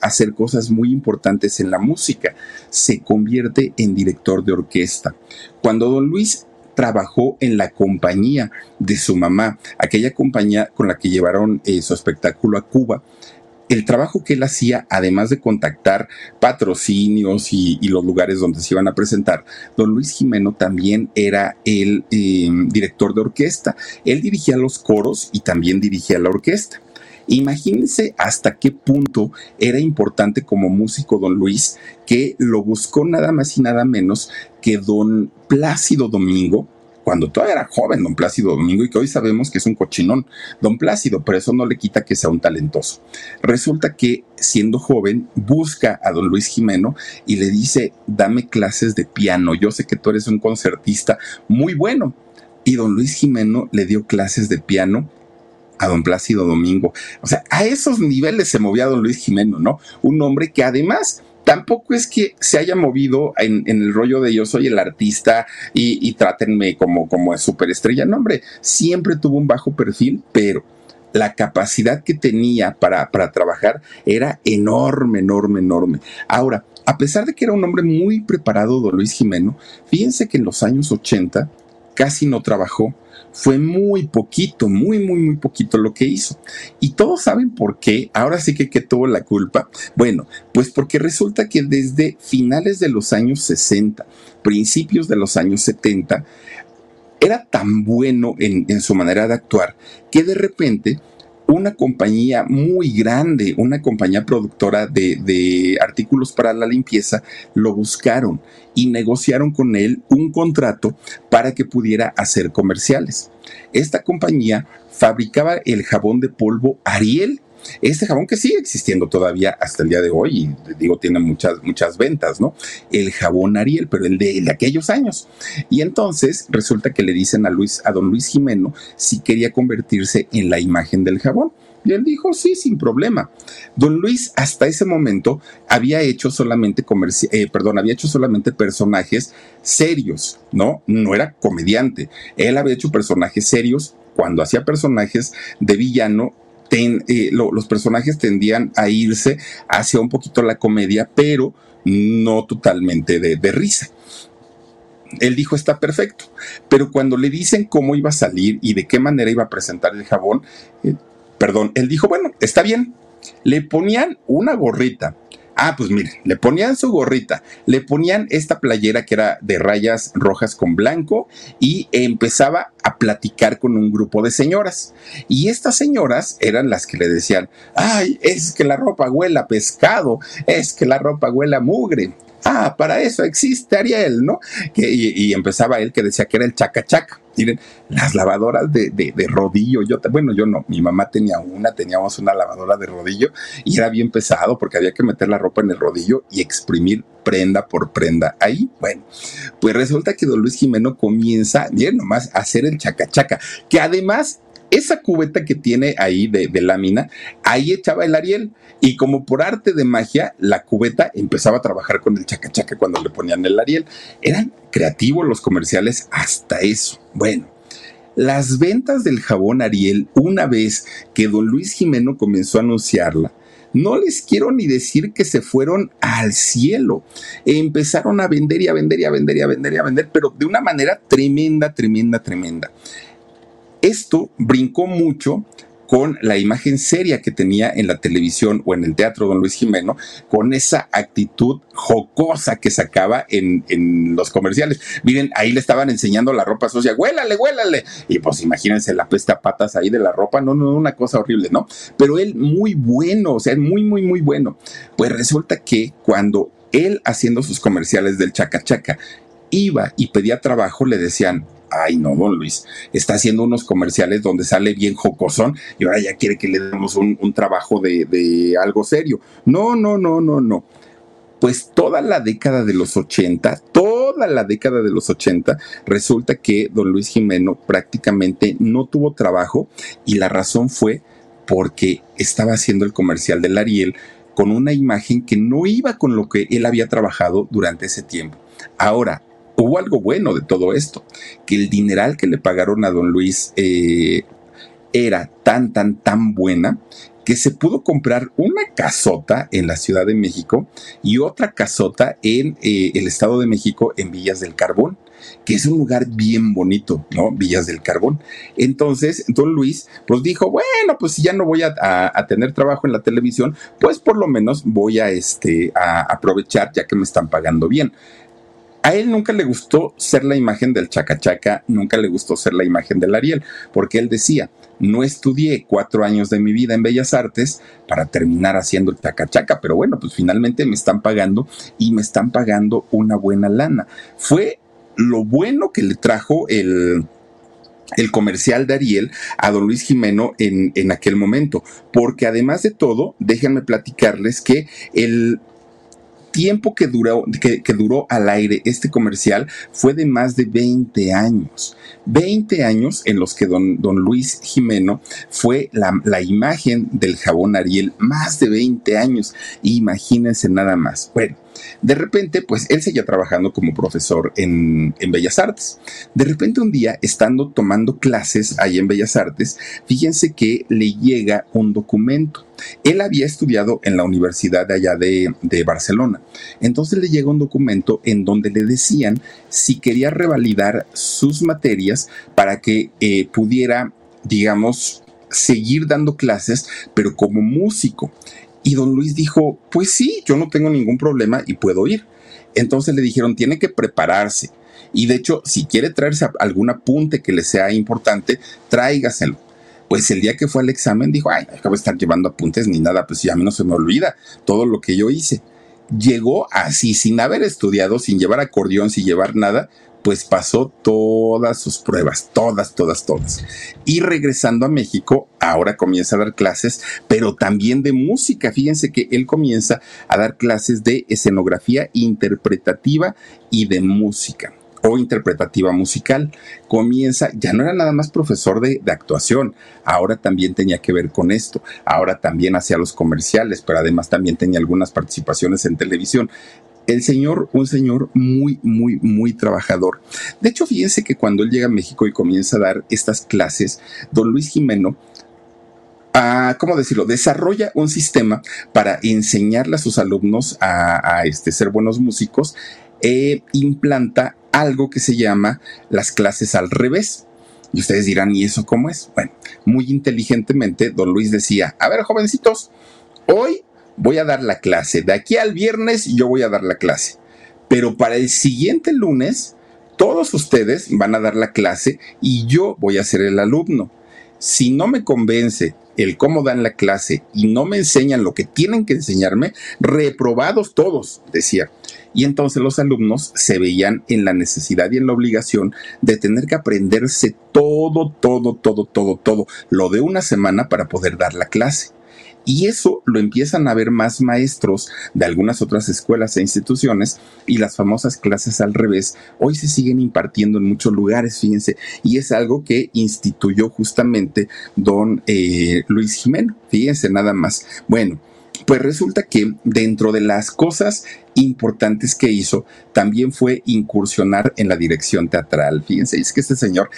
hacer cosas muy importantes en la música. Se convierte en director de orquesta. Cuando don Luis trabajó en la compañía de su mamá, aquella compañía con la que llevaron eh, su espectáculo a Cuba el trabajo que él hacía, además de contactar patrocinios y, los lugares donde se iban a presentar, don Luis Jimeno también era el em, director de orquesta. Él dirigía los coros y también dirigía la orquesta. Imagínense hasta qué punto era importante como músico don Luis que lo buscó nada más y nada menos que don Plácido Domingo, cuando todavía era joven, don Plácido Domingo, y que hoy sabemos que es un cochinón, don Plácido, pero eso no le quita que sea un talentoso. Resulta que siendo joven busca a don Luis Jimeno y le dice, dame clases de piano, yo sé que tú eres un concertista muy bueno. Y don Luis Jimeno le dio clases de piano a don Plácido Domingo. O sea, a esos niveles se movía don Luis Jimeno, ¿no? Un hombre que además tampoco es que se haya movido en, el rollo de yo soy el artista y, trátenme como, como superestrella. No, hombre, siempre tuvo un bajo perfil, pero la capacidad que tenía para, para trabajar era enorme, enorme, enorme. Ahora, a pesar de que era un hombre muy preparado, don Luis Jimeno, fíjense que en los años 80 casi no trabajó fue muy poquito, muy, muy, muy poquito lo que hizo. Y todos saben por qué. Ahora sí que, que tuvo la culpa. Bueno, pues porque resulta que desde finales de los años 60, principios de los años 70, era tan bueno en, en su manera de actuar que de repente una compañía muy grande, una compañía productora de, artículos para la limpieza, lo buscaron y negociaron con él un contrato para que pudiera hacer comerciales. Esta compañía fabricaba el jabón de polvo Ariel este jabón que sigue existiendo todavía hasta el día de hoy, y digo, tiene muchas, muchas ventas, ¿no? El jabón Ariel, pero el de, aquellos años. Y entonces resulta que le dicen a Luis, a don Luis Jimeno, si quería convertirse en la imagen del jabón. Y él dijo, sí, sin problema. Don Luis hasta ese momento había hecho solamente eh, perdón, había hecho solamente personajes serios, ¿no? No era comediante. Él había hecho personajes serios. Cuando hacía personajes de villano, eh, los personajes tendían a irse hacia un poquito la comedia, pero no totalmente de, risa. Él dijo está perfecto, pero cuando le dicen cómo iba a salir y de qué manera iba a presentar el jabón, eh, perdón, él dijo, bueno, está bien. Le ponían una gorrita Ah, pues miren, le ponían su gorrita, le ponían esta playera que era de rayas rojas con blanco y empezaba a platicar con un grupo de señoras. Y estas señoras eran las que le decían, ay, es que la ropa huela pescado, es que la ropa huela mugre. Ah, para eso existe Ariel, ¿no? y, empezaba él que decía que era el chaca chaca. Miren, las lavadoras de, de, rodillo, yo, bueno, yo no, mi mamá tenía una, teníamos una lavadora de rodillo y era bien pesado porque había que meter la ropa en el rodillo y exprimir prenda por prenda. Ahí, bueno, pues resulta que don Luis Jimeno comienza, bien nomás, a hacer el chaca chaca, que además esa cubeta que tiene ahí de, lámina, ahí echaba el Ariel. Y como por arte de magia, la cubeta empezaba a trabajar con el chacachaca cuando le ponían el Ariel. Eran creativos los comerciales hasta eso. Bueno, las ventas del jabón Ariel, una vez que don Luis Jimeno comenzó a anunciarla, no les quiero ni decir que se fueron al cielo. Empezaron a vender y a vender y a vender y a vender y a vender, pero de una manera tremenda, tremenda, tremenda. Esto brincó mucho con la imagen seria que tenía en la televisión o en el teatro don Luis Jimeno, con esa actitud jocosa que sacaba en, en los comerciales. Miren, ahí le estaban enseñando la ropa sucia, huélale, huélale. Y pues imagínense la pesta patas ahí de la ropa, no, no, una cosa horrible, ¿no? Pero él muy bueno, o sea, muy, muy, muy bueno. Pues resulta que cuando él haciendo sus comerciales del chaca chaca iba y pedía trabajo, le decían, ay no, don Luis, está haciendo unos comerciales donde sale bien jocosón y ahora ya quiere que le demos un, trabajo de, de, algo serio. No, no, no, no, no. Pues toda la década de los 80, toda la década de los 80, resulta que don Luis Jimeno prácticamente no tuvo trabajo y la razón fue porque estaba haciendo el comercial del Ariel con una imagen que no iba con lo que él había trabajado durante ese tiempo. Ahora, hubo algo bueno de todo esto, que el dineral que le pagaron a don Luis eh, era tan, tan, tan buena que se pudo comprar una casota en la Ciudad de México y otra casota en eh, el Estado de México en Villas del Carbón que es un lugar bien bonito, ¿no? Villas del Carbón. Entonces, don Luis, pues dijo, bueno, pues si ya no voy a, tener trabajo en la televisión, pues por lo menos voy a, este, a aprovechar ya que me están pagando bien. A él nunca le gustó ser la imagen del chacachaca, nunca le gustó ser la imagen del Ariel, porque él decía, no estudié cuatro años de mi vida en Bellas Artes para terminar haciendo el chacachaca, pero bueno, pues finalmente me están pagando y me están pagando una buena lana. Fue lo bueno que le trajo el, el comercial de Ariel a don Luis Jimeno en, en, aquel momento. Porque además de todo, déjenme platicarles que el tiempo que duró, que, duró al aire este comercial fue de más de 20 años. 20 años en los que don, don Luis Jimeno fue la, la, imagen del jabón Ariel, más de 20 años. Imagínense nada más. Bueno, de repente, pues él seguía trabajando como profesor en, Bellas Artes. De repente un día, estando tomando clases ahí en Bellas Artes, fíjense que le llega un documento. Él había estudiado en la Universidad de allá de, Barcelona. Entonces le llega un documento en donde le decían si quería revalidar sus materias para que eh, pudiera, digamos, seguir dando clases, pero como músico. Y don Luis dijo, pues sí, yo no tengo ningún problema y puedo ir. Entonces le dijeron, tiene que prepararse. Y de hecho, si quiere traerse algún apunte que le sea importante, tráigaselo. Pues el día que fue al examen dijo, ay, acabo de estar llevando apuntes ni nada, pues ya a mí no se me olvida todo lo que yo hice. Llegó así, sin haber estudiado, sin llevar acordeón, sin llevar nada, pues pasó todas sus pruebas, todas, todas, todas. Y regresando a México, ahora comienza a dar clases, pero también de música. Fíjense que él comienza a dar clases de escenografía interpretativa y de música o interpretativa musical. Comienza, ya no era nada más profesor de, de, actuación, ahora también tenía que ver con esto, ahora también hacía los comerciales, pero además también tenía algunas participaciones en televisión el señor, un señor muy, muy, muy trabajador. De hecho, fíjense que cuando él llega a México y comienza a dar estas clases, don Luis Jimeno a, ¿cómo decirlo? Desarrolla un sistema para enseñarle a sus alumnos a, este, ser buenos músicos e implanta algo que se llama las clases al revés. Y ustedes dirán, ¿y eso cómo es? Bueno, muy inteligentemente, don Luis decía, a ver, jovencitos, hoy voy a dar la clase. De aquí al viernes yo voy a dar la clase. Pero para el siguiente lunes, todos ustedes van a dar la clase y yo voy a ser el alumno. Si no me convence el cómo dan la clase y no me enseñan lo que tienen que enseñarme, reprobados todos, decía. Y entonces los alumnos se veían en la necesidad y en la obligación de tener que aprenderse todo, todo, todo, todo, todo, lo de una semana para poder dar la clase. Y eso lo empiezan a ver más maestros de algunas otras escuelas e instituciones y las famosas clases al revés hoy se siguen impartiendo en muchos lugares, fíjense, y es algo que instituyó justamente don eh, Luis Jimeno, fíjense nada más. Bueno, pues resulta que dentro de las cosas importantes que hizo, también fue incursionar en la dirección teatral. Fíjense, es que este señor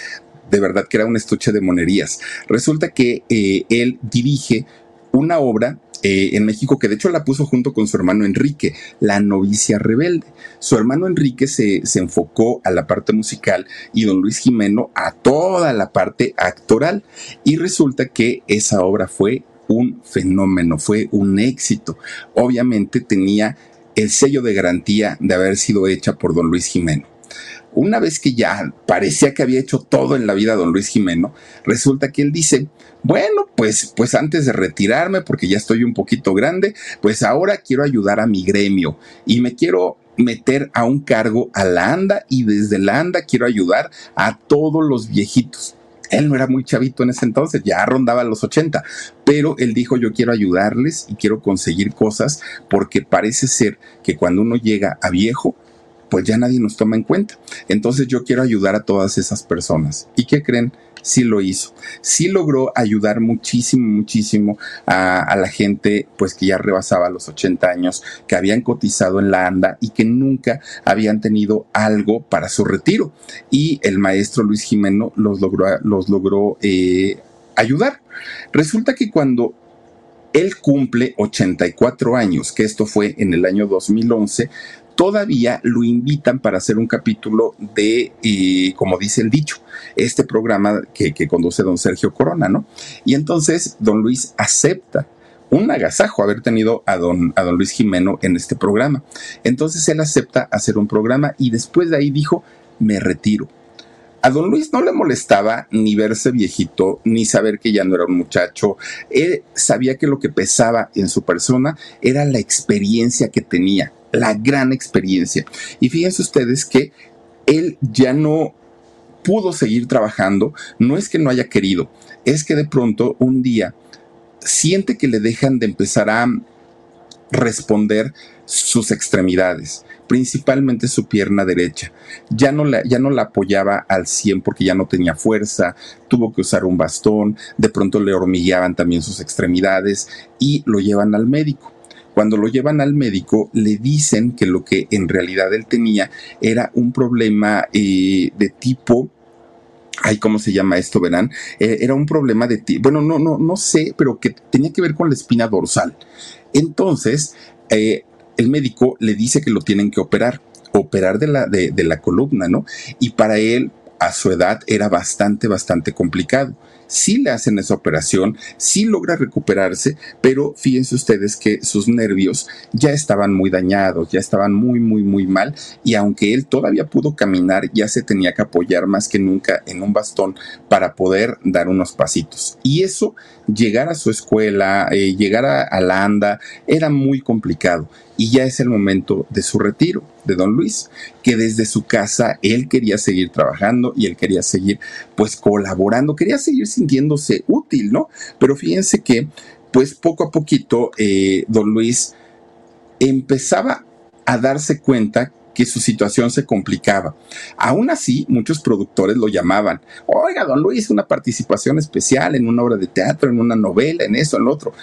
de verdad que era un estuche de monerías. Resulta que eh, él dirige una obra eh, en México que de hecho la puso junto con su hermano Enrique, La novicia rebelde. Su hermano Enrique se, se, enfocó a la parte musical y don Luis Jimeno a toda la parte actoral. Y resulta que esa obra fue un fenómeno, fue un éxito. Obviamente tenía el sello de garantía de haber sido hecha por don Luis Jimeno. Una vez que ya parecía que había hecho todo en la vida don Luis Jimeno, resulta que él dice, bueno, pues, pues antes de retirarme, porque ya estoy un poquito grande, pues ahora quiero ayudar a mi gremio y me quiero meter a un cargo a la ANDA y desde la ANDA quiero ayudar a todos los viejitos. Él no era muy chavito en ese entonces, ya rondaba los 80, pero él dijo yo quiero ayudarles y quiero conseguir cosas porque parece ser que cuando uno llega a viejo, pues ya nadie nos toma en cuenta. Entonces yo quiero ayudar a todas esas personas. ¿Y qué creen? sí lo hizo. Sí logró ayudar muchísimo, muchísimo a, la gente, pues que ya rebasaba los 80 años, que habían cotizado en la ANDA y que nunca habían tenido algo para su retiro. Y el maestro Luis Jimeno los logró, los logró eh, ayudar. Resulta que cuando él cumple 84 años, que esto fue en el año 2011, todavía lo invitan para hacer un capítulo de, eh, como dice el dicho, este programa que, conduce don Sergio Corona, ¿no? Y entonces don Luis acepta un agasajo haber tenido a don, a don Luis Jimeno en este programa. Entonces él acepta hacer un programa y después de ahí dijo, me retiro. A don Luis no le molestaba ni verse viejito, ni saber que ya no era un muchacho. Él sabía que lo que pesaba en su persona era la experiencia que tenía, la gran experiencia. Y fíjense ustedes que él ya no pudo seguir trabajando, no es que no haya querido, es que de pronto un día siente que le dejan de empezar a responder sus extremidades, principalmente su pierna derecha. Ya no, la, ya no la apoyaba al 100 porque ya no tenía fuerza, tuvo que usar un bastón, de pronto le hormigueaban también sus extremidades y lo llevan al médico. Cuando lo llevan al médico, le dicen que lo que en realidad él tenía era un problema eh, de tipo ay, ¿cómo se llama esto? Verán, eh, era un problema de ti, bueno, no, no, no sé, pero que tenía que ver con la espina dorsal. Entonces, eh, el médico le dice que lo tienen que operar, operar de la, de, de la columna, ¿no? Y para él, a su edad, era bastante, bastante complicado sí le hacen esa operación, sí logra recuperarse, pero fíjense ustedes que sus nervios ya estaban muy dañados, ya estaban muy, muy, muy mal, y aunque él todavía pudo caminar, ya se tenía que apoyar más que nunca en un bastón para poder dar unos pasitos. Y eso, llegar a su escuela, eh, llegar a, a la anda, era muy complicado y ya es el momento de su retiro de don Luis, que desde su casa él quería seguir trabajando y él quería seguir pues colaborando, quería seguir sintiéndose útil, ¿no? Pero fíjense que pues poco a poquito eh, don Luis empezaba a darse cuenta que su situación se complicaba. Aún así, muchos productores lo llamaban, oiga, don Luis, una participación especial en una obra de teatro, en una novela, en eso, en lo otro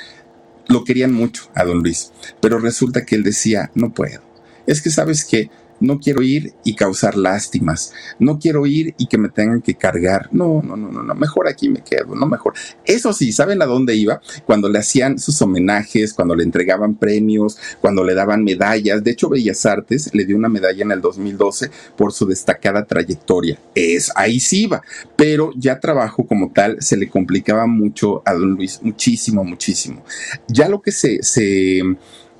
lo querían mucho a don Luis, pero resulta que él decía, no puedo. Es que sabes que no quiero ir y causar lástimas, no quiero ir y que me tengan que cargar, no, no, no, no, no, mejor aquí me quedo, no mejor. Eso sí, ¿saben a dónde iba? Cuando le hacían sus homenajes, cuando le entregaban premios, cuando le daban medallas, de hecho Bellas Artes le dio una medalla en el 2012 por su destacada trayectoria, es, ahí sí iba, pero ya trabajo como tal se le complicaba mucho a don Luis, muchísimo, muchísimo. Ya lo que se, se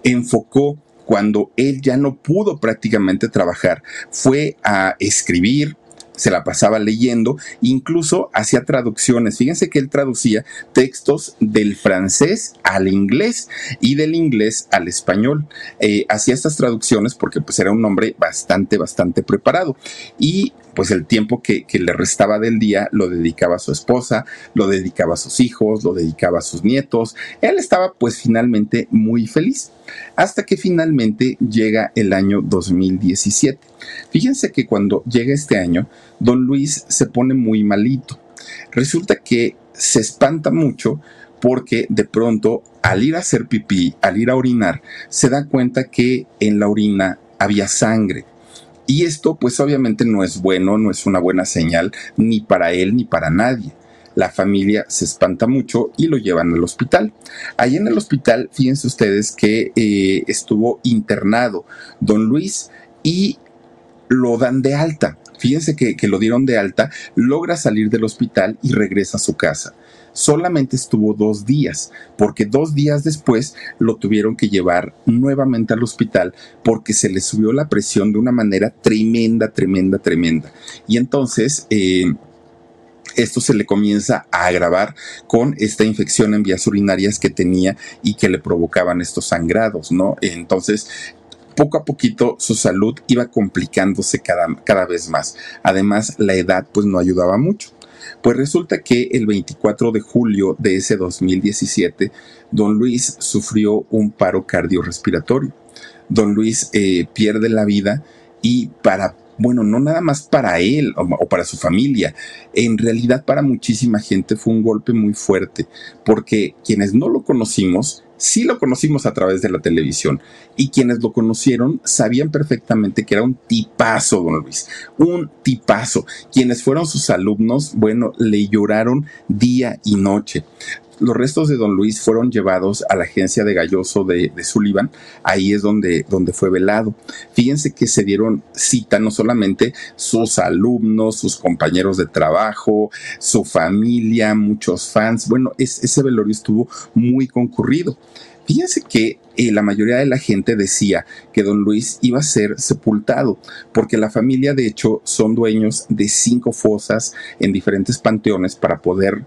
enfocó cuando él ya no pudo prácticamente trabajar, fue a escribir, se la pasaba leyendo, incluso hacía traducciones. Fíjense que él traducía textos del francés al inglés y del inglés al español. Eh, hacía estas traducciones porque pues era un hombre bastante, bastante preparado. Y pues el tiempo que, le restaba del día lo dedicaba a su esposa, lo dedicaba a sus hijos, lo dedicaba a sus nietos. Él estaba pues finalmente muy feliz, hasta que finalmente llega el año 2017. Fíjense que cuando llega este año, don Luis se pone muy malito. Resulta que se espanta mucho porque de pronto al ir a hacer pipí, al ir a orinar, se da cuenta que en la orina había sangre. Y esto pues obviamente no es bueno, no es una buena señal ni para él ni para nadie. La familia se espanta mucho y lo llevan al hospital. Ahí en el hospital, fíjense ustedes que eh, estuvo internado don Luis y lo dan de alta. Fíjense que, lo dieron de alta, logra salir del hospital y regresa a su casa solamente estuvo dos días, porque dos días después lo tuvieron que llevar nuevamente al hospital porque se le subió la presión de una manera tremenda, tremenda, tremenda. Y entonces... Eh, esto se le comienza a agravar con esta infección en vías urinarias que tenía y que le provocaban estos sangrados, ¿no? Entonces, poco a poquito su salud iba complicándose cada, cada vez más. Además, la edad pues no ayudaba mucho. Pues resulta que el 24 de julio de ese 2017, don Luis sufrió un paro cardiorrespiratorio. Don Luis eh, pierde la vida y para bueno, no nada más para él o, para su familia, en realidad para muchísima gente fue un golpe muy fuerte, porque quienes no lo conocimos, sí lo conocimos a través de la televisión y quienes lo conocieron sabían perfectamente que era un tipazo, don Luis, un tipazo. Quienes fueron sus alumnos, bueno, le lloraron día y noche los restos de don Luis fueron llevados a la agencia de Galloso de, Sullivan. Ahí es donde, donde fue velado. Fíjense que se dieron cita no solamente sus alumnos, sus compañeros de trabajo, su familia, muchos fans. Bueno, ese velorio estuvo muy concurrido. Fíjense que eh, la mayoría de la gente decía que don Luis iba a ser sepultado, porque la familia de hecho son dueños de cinco fosas en diferentes panteones para poder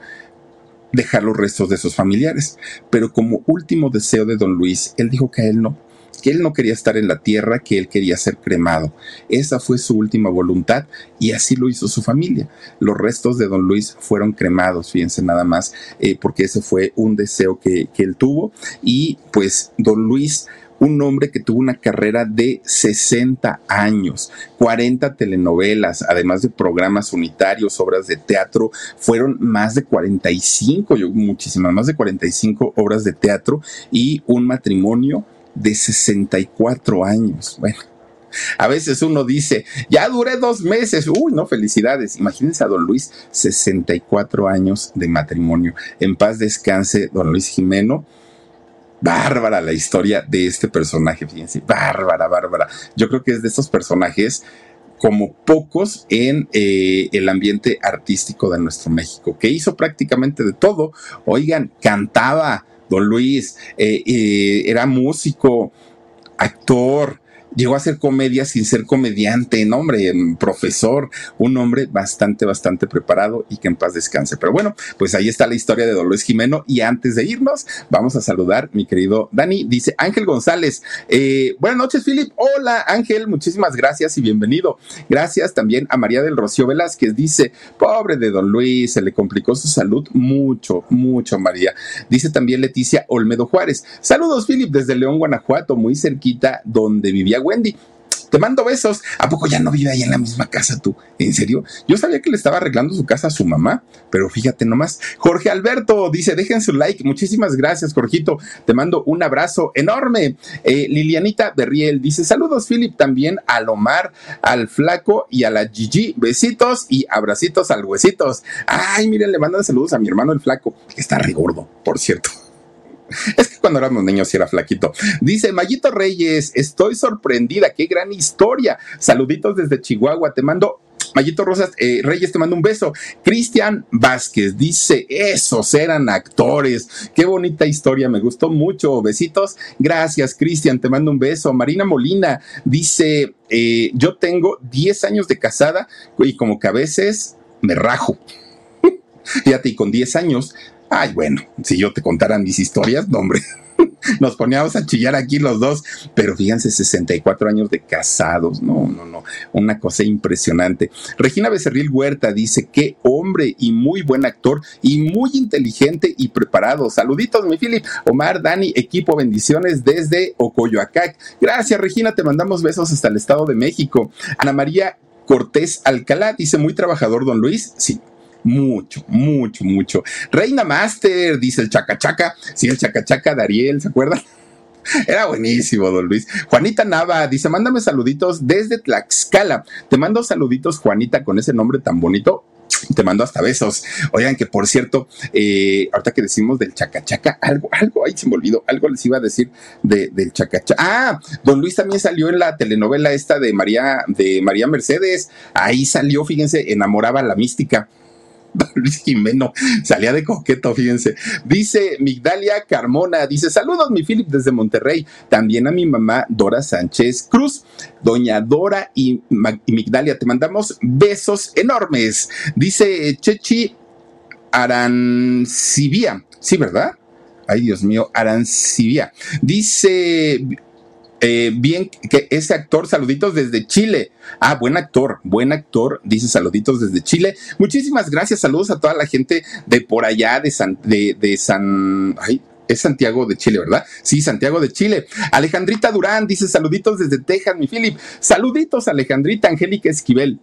dejar los restos de sus familiares. Pero como último deseo de don Luis, él dijo que a él no, que él no quería estar en la tierra, que él quería ser cremado. Esa fue su última voluntad y así lo hizo su familia. Los restos de don Luis fueron cremados, fíjense nada más, eh, porque ese fue un deseo que, que él tuvo y pues don Luis un hombre que tuvo una carrera de 60 años, 40 telenovelas, además de programas unitarios, obras de teatro, fueron más de 45, yo, muchísimas, más de 45 obras de teatro y un matrimonio de 64 años. Bueno, a veces uno dice, ya duré dos meses. Uy, no, felicidades. Imagínense a don Luis, 64 años de matrimonio. En paz descanse, don Luis Jimeno. Bárbara la historia de este personaje, fíjense, bárbara, bárbara. Yo creo que es de estos personajes como pocos en eh, el ambiente artístico de nuestro México, que hizo prácticamente de todo. Oigan, cantaba, Don Luis eh, eh, era músico, actor, llegó a hacer comedia sin ser comediante, no hombre, profesor, un hombre bastante, bastante preparado y que en paz descanse. Pero bueno, pues ahí está la historia de Dolores Jimeno y antes de irnos, vamos a saludar mi querido Dani, dice Ángel González, eh, buenas noches Philip, hola Ángel, muchísimas gracias y bienvenido. Gracias también a María del Rocío Velázquez, dice, pobre de Don Luis, se le complicó su salud mucho, mucho María. Dice también Leticia Olmedo Juárez, saludos Philip desde León, Guanajuato, muy cerquita donde vivía Wendy. Te mando besos. ¿A poco ya no vive ahí en la misma casa tú? ¿En serio? Yo sabía que le estaba arreglando su casa a su mamá, pero fíjate nomás. Jorge Alberto dice, dejen su like. Muchísimas gracias, Jorgito. Te mando un abrazo enorme. Eh, Lilianita Berriel dice, saludos, Philip, también al Omar, al Flaco y a la Gigi. Besitos y abracitos al Huesitos. Ay, miren, le mandan saludos a mi hermano el Flaco, que está rigordo, por cierto. Es que cuando éramos niños sí era flaquito. Dice Mayito Reyes, estoy sorprendida, qué gran historia. Saluditos desde Chihuahua, te mando Mayito Rosas eh, Reyes te mando un beso. Cristian Vázquez dice, esos eran actores. Qué bonita historia, me gustó mucho. Besitos. Gracias, Cristian, te mando un beso. Marina Molina dice, eh, yo tengo 10 años de casada y como que a veces me rajo. Fíjate, y con 10 años Ay, bueno, si yo te contara mis historias, no, hombre. Nos poníamos a chillar aquí los dos, pero fíjense, 64 años de casados, no, no, no, una cosa impresionante. Regina Becerril Huerta dice, qué hombre y muy buen actor y muy inteligente y preparado. Saluditos, mi Philip. Omar, Dani, equipo, bendiciones desde Ocoyoacac. Gracias, Regina, te mandamos besos hasta el Estado de México. Ana María Cortés Alcalá dice, muy trabajador, don Luis. Sí, mucho, mucho, mucho. Reina Master, dice el Chacachaca. Sí, el Chacachaca de Ariel, ¿se acuerdan? Era buenísimo, don Luis. Juanita Nava dice: Mándame saluditos desde Tlaxcala. Te mando saluditos, Juanita, con ese nombre tan bonito. Te mando hasta besos. Oigan, que por cierto, eh, ahorita que decimos del chacachaca, algo, algo, ahí se me olvidó, algo les iba a decir de, del chacachaca. Ah, don Luis también salió en la telenovela esta de María, de María Mercedes. Ahí salió, fíjense, enamoraba la mística. Luis Jimeno salía de coqueto, fíjense. Dice Migdalia Carmona, dice, saludos mi Philip desde Monterrey. También a mi mamá Dora Sánchez Cruz. Doña Dora y, Migdalia, te mandamos besos enormes. Dice Chechi Arancibia. Sí, ¿verdad? Ay, Dios mío, Arancibia. Dice eh, bien, que ese actor, saluditos desde Chile. Ah, buen actor, buen actor, dice saluditos desde Chile. Muchísimas gracias, saludos a toda la gente de por allá, de San, de, de San, ay, es Santiago de Chile, ¿verdad? Sí, Santiago de Chile. Alejandrita Durán dice saluditos desde Texas, mi Philip. Saluditos, Alejandrita Angélica Esquivel.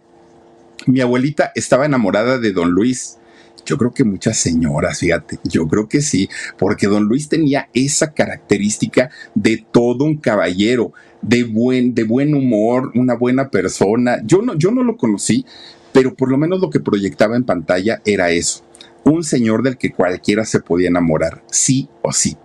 Mi abuelita estaba enamorada de don Luis. Yo creo que muchas señoras, fíjate, yo creo que sí, porque don Luis tenía esa característica de todo un caballero, de buen, de buen humor, una buena persona. Yo no, yo no lo conocí, pero por lo menos lo que proyectaba en pantalla era eso un señor del que cualquiera se podía enamorar, sí o sí.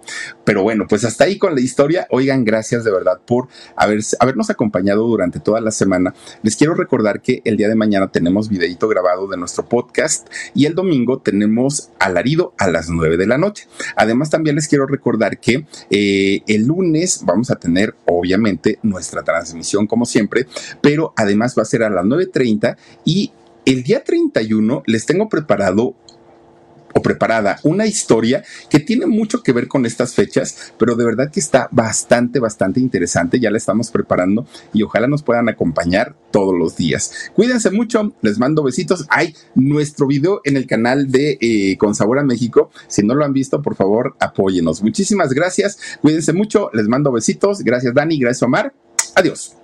Pero bueno, pues hasta ahí con la historia. Oigan, gracias de verdad por haber, habernos acompañado durante toda la semana. Les quiero recordar que el día de mañana tenemos videito grabado de nuestro podcast y el domingo tenemos alarido a las 9 de la noche. Además, también les quiero recordar que eh, el lunes vamos a tener, obviamente, nuestra transmisión como siempre, pero además va a ser a las 9.30 y el día 31 les tengo preparado o preparada una historia que tiene mucho que ver con estas fechas, pero de verdad que está bastante, bastante interesante. Ya la estamos preparando y ojalá nos puedan acompañar todos los días. Cuídense mucho, les mando besitos. Hay nuestro video en el canal de eh, Con Sabor a México. Si no lo han visto, por favor, apóyenos. Muchísimas gracias. Cuídense mucho, les mando besitos. Gracias, Dani. Gracias, Omar. Adiós.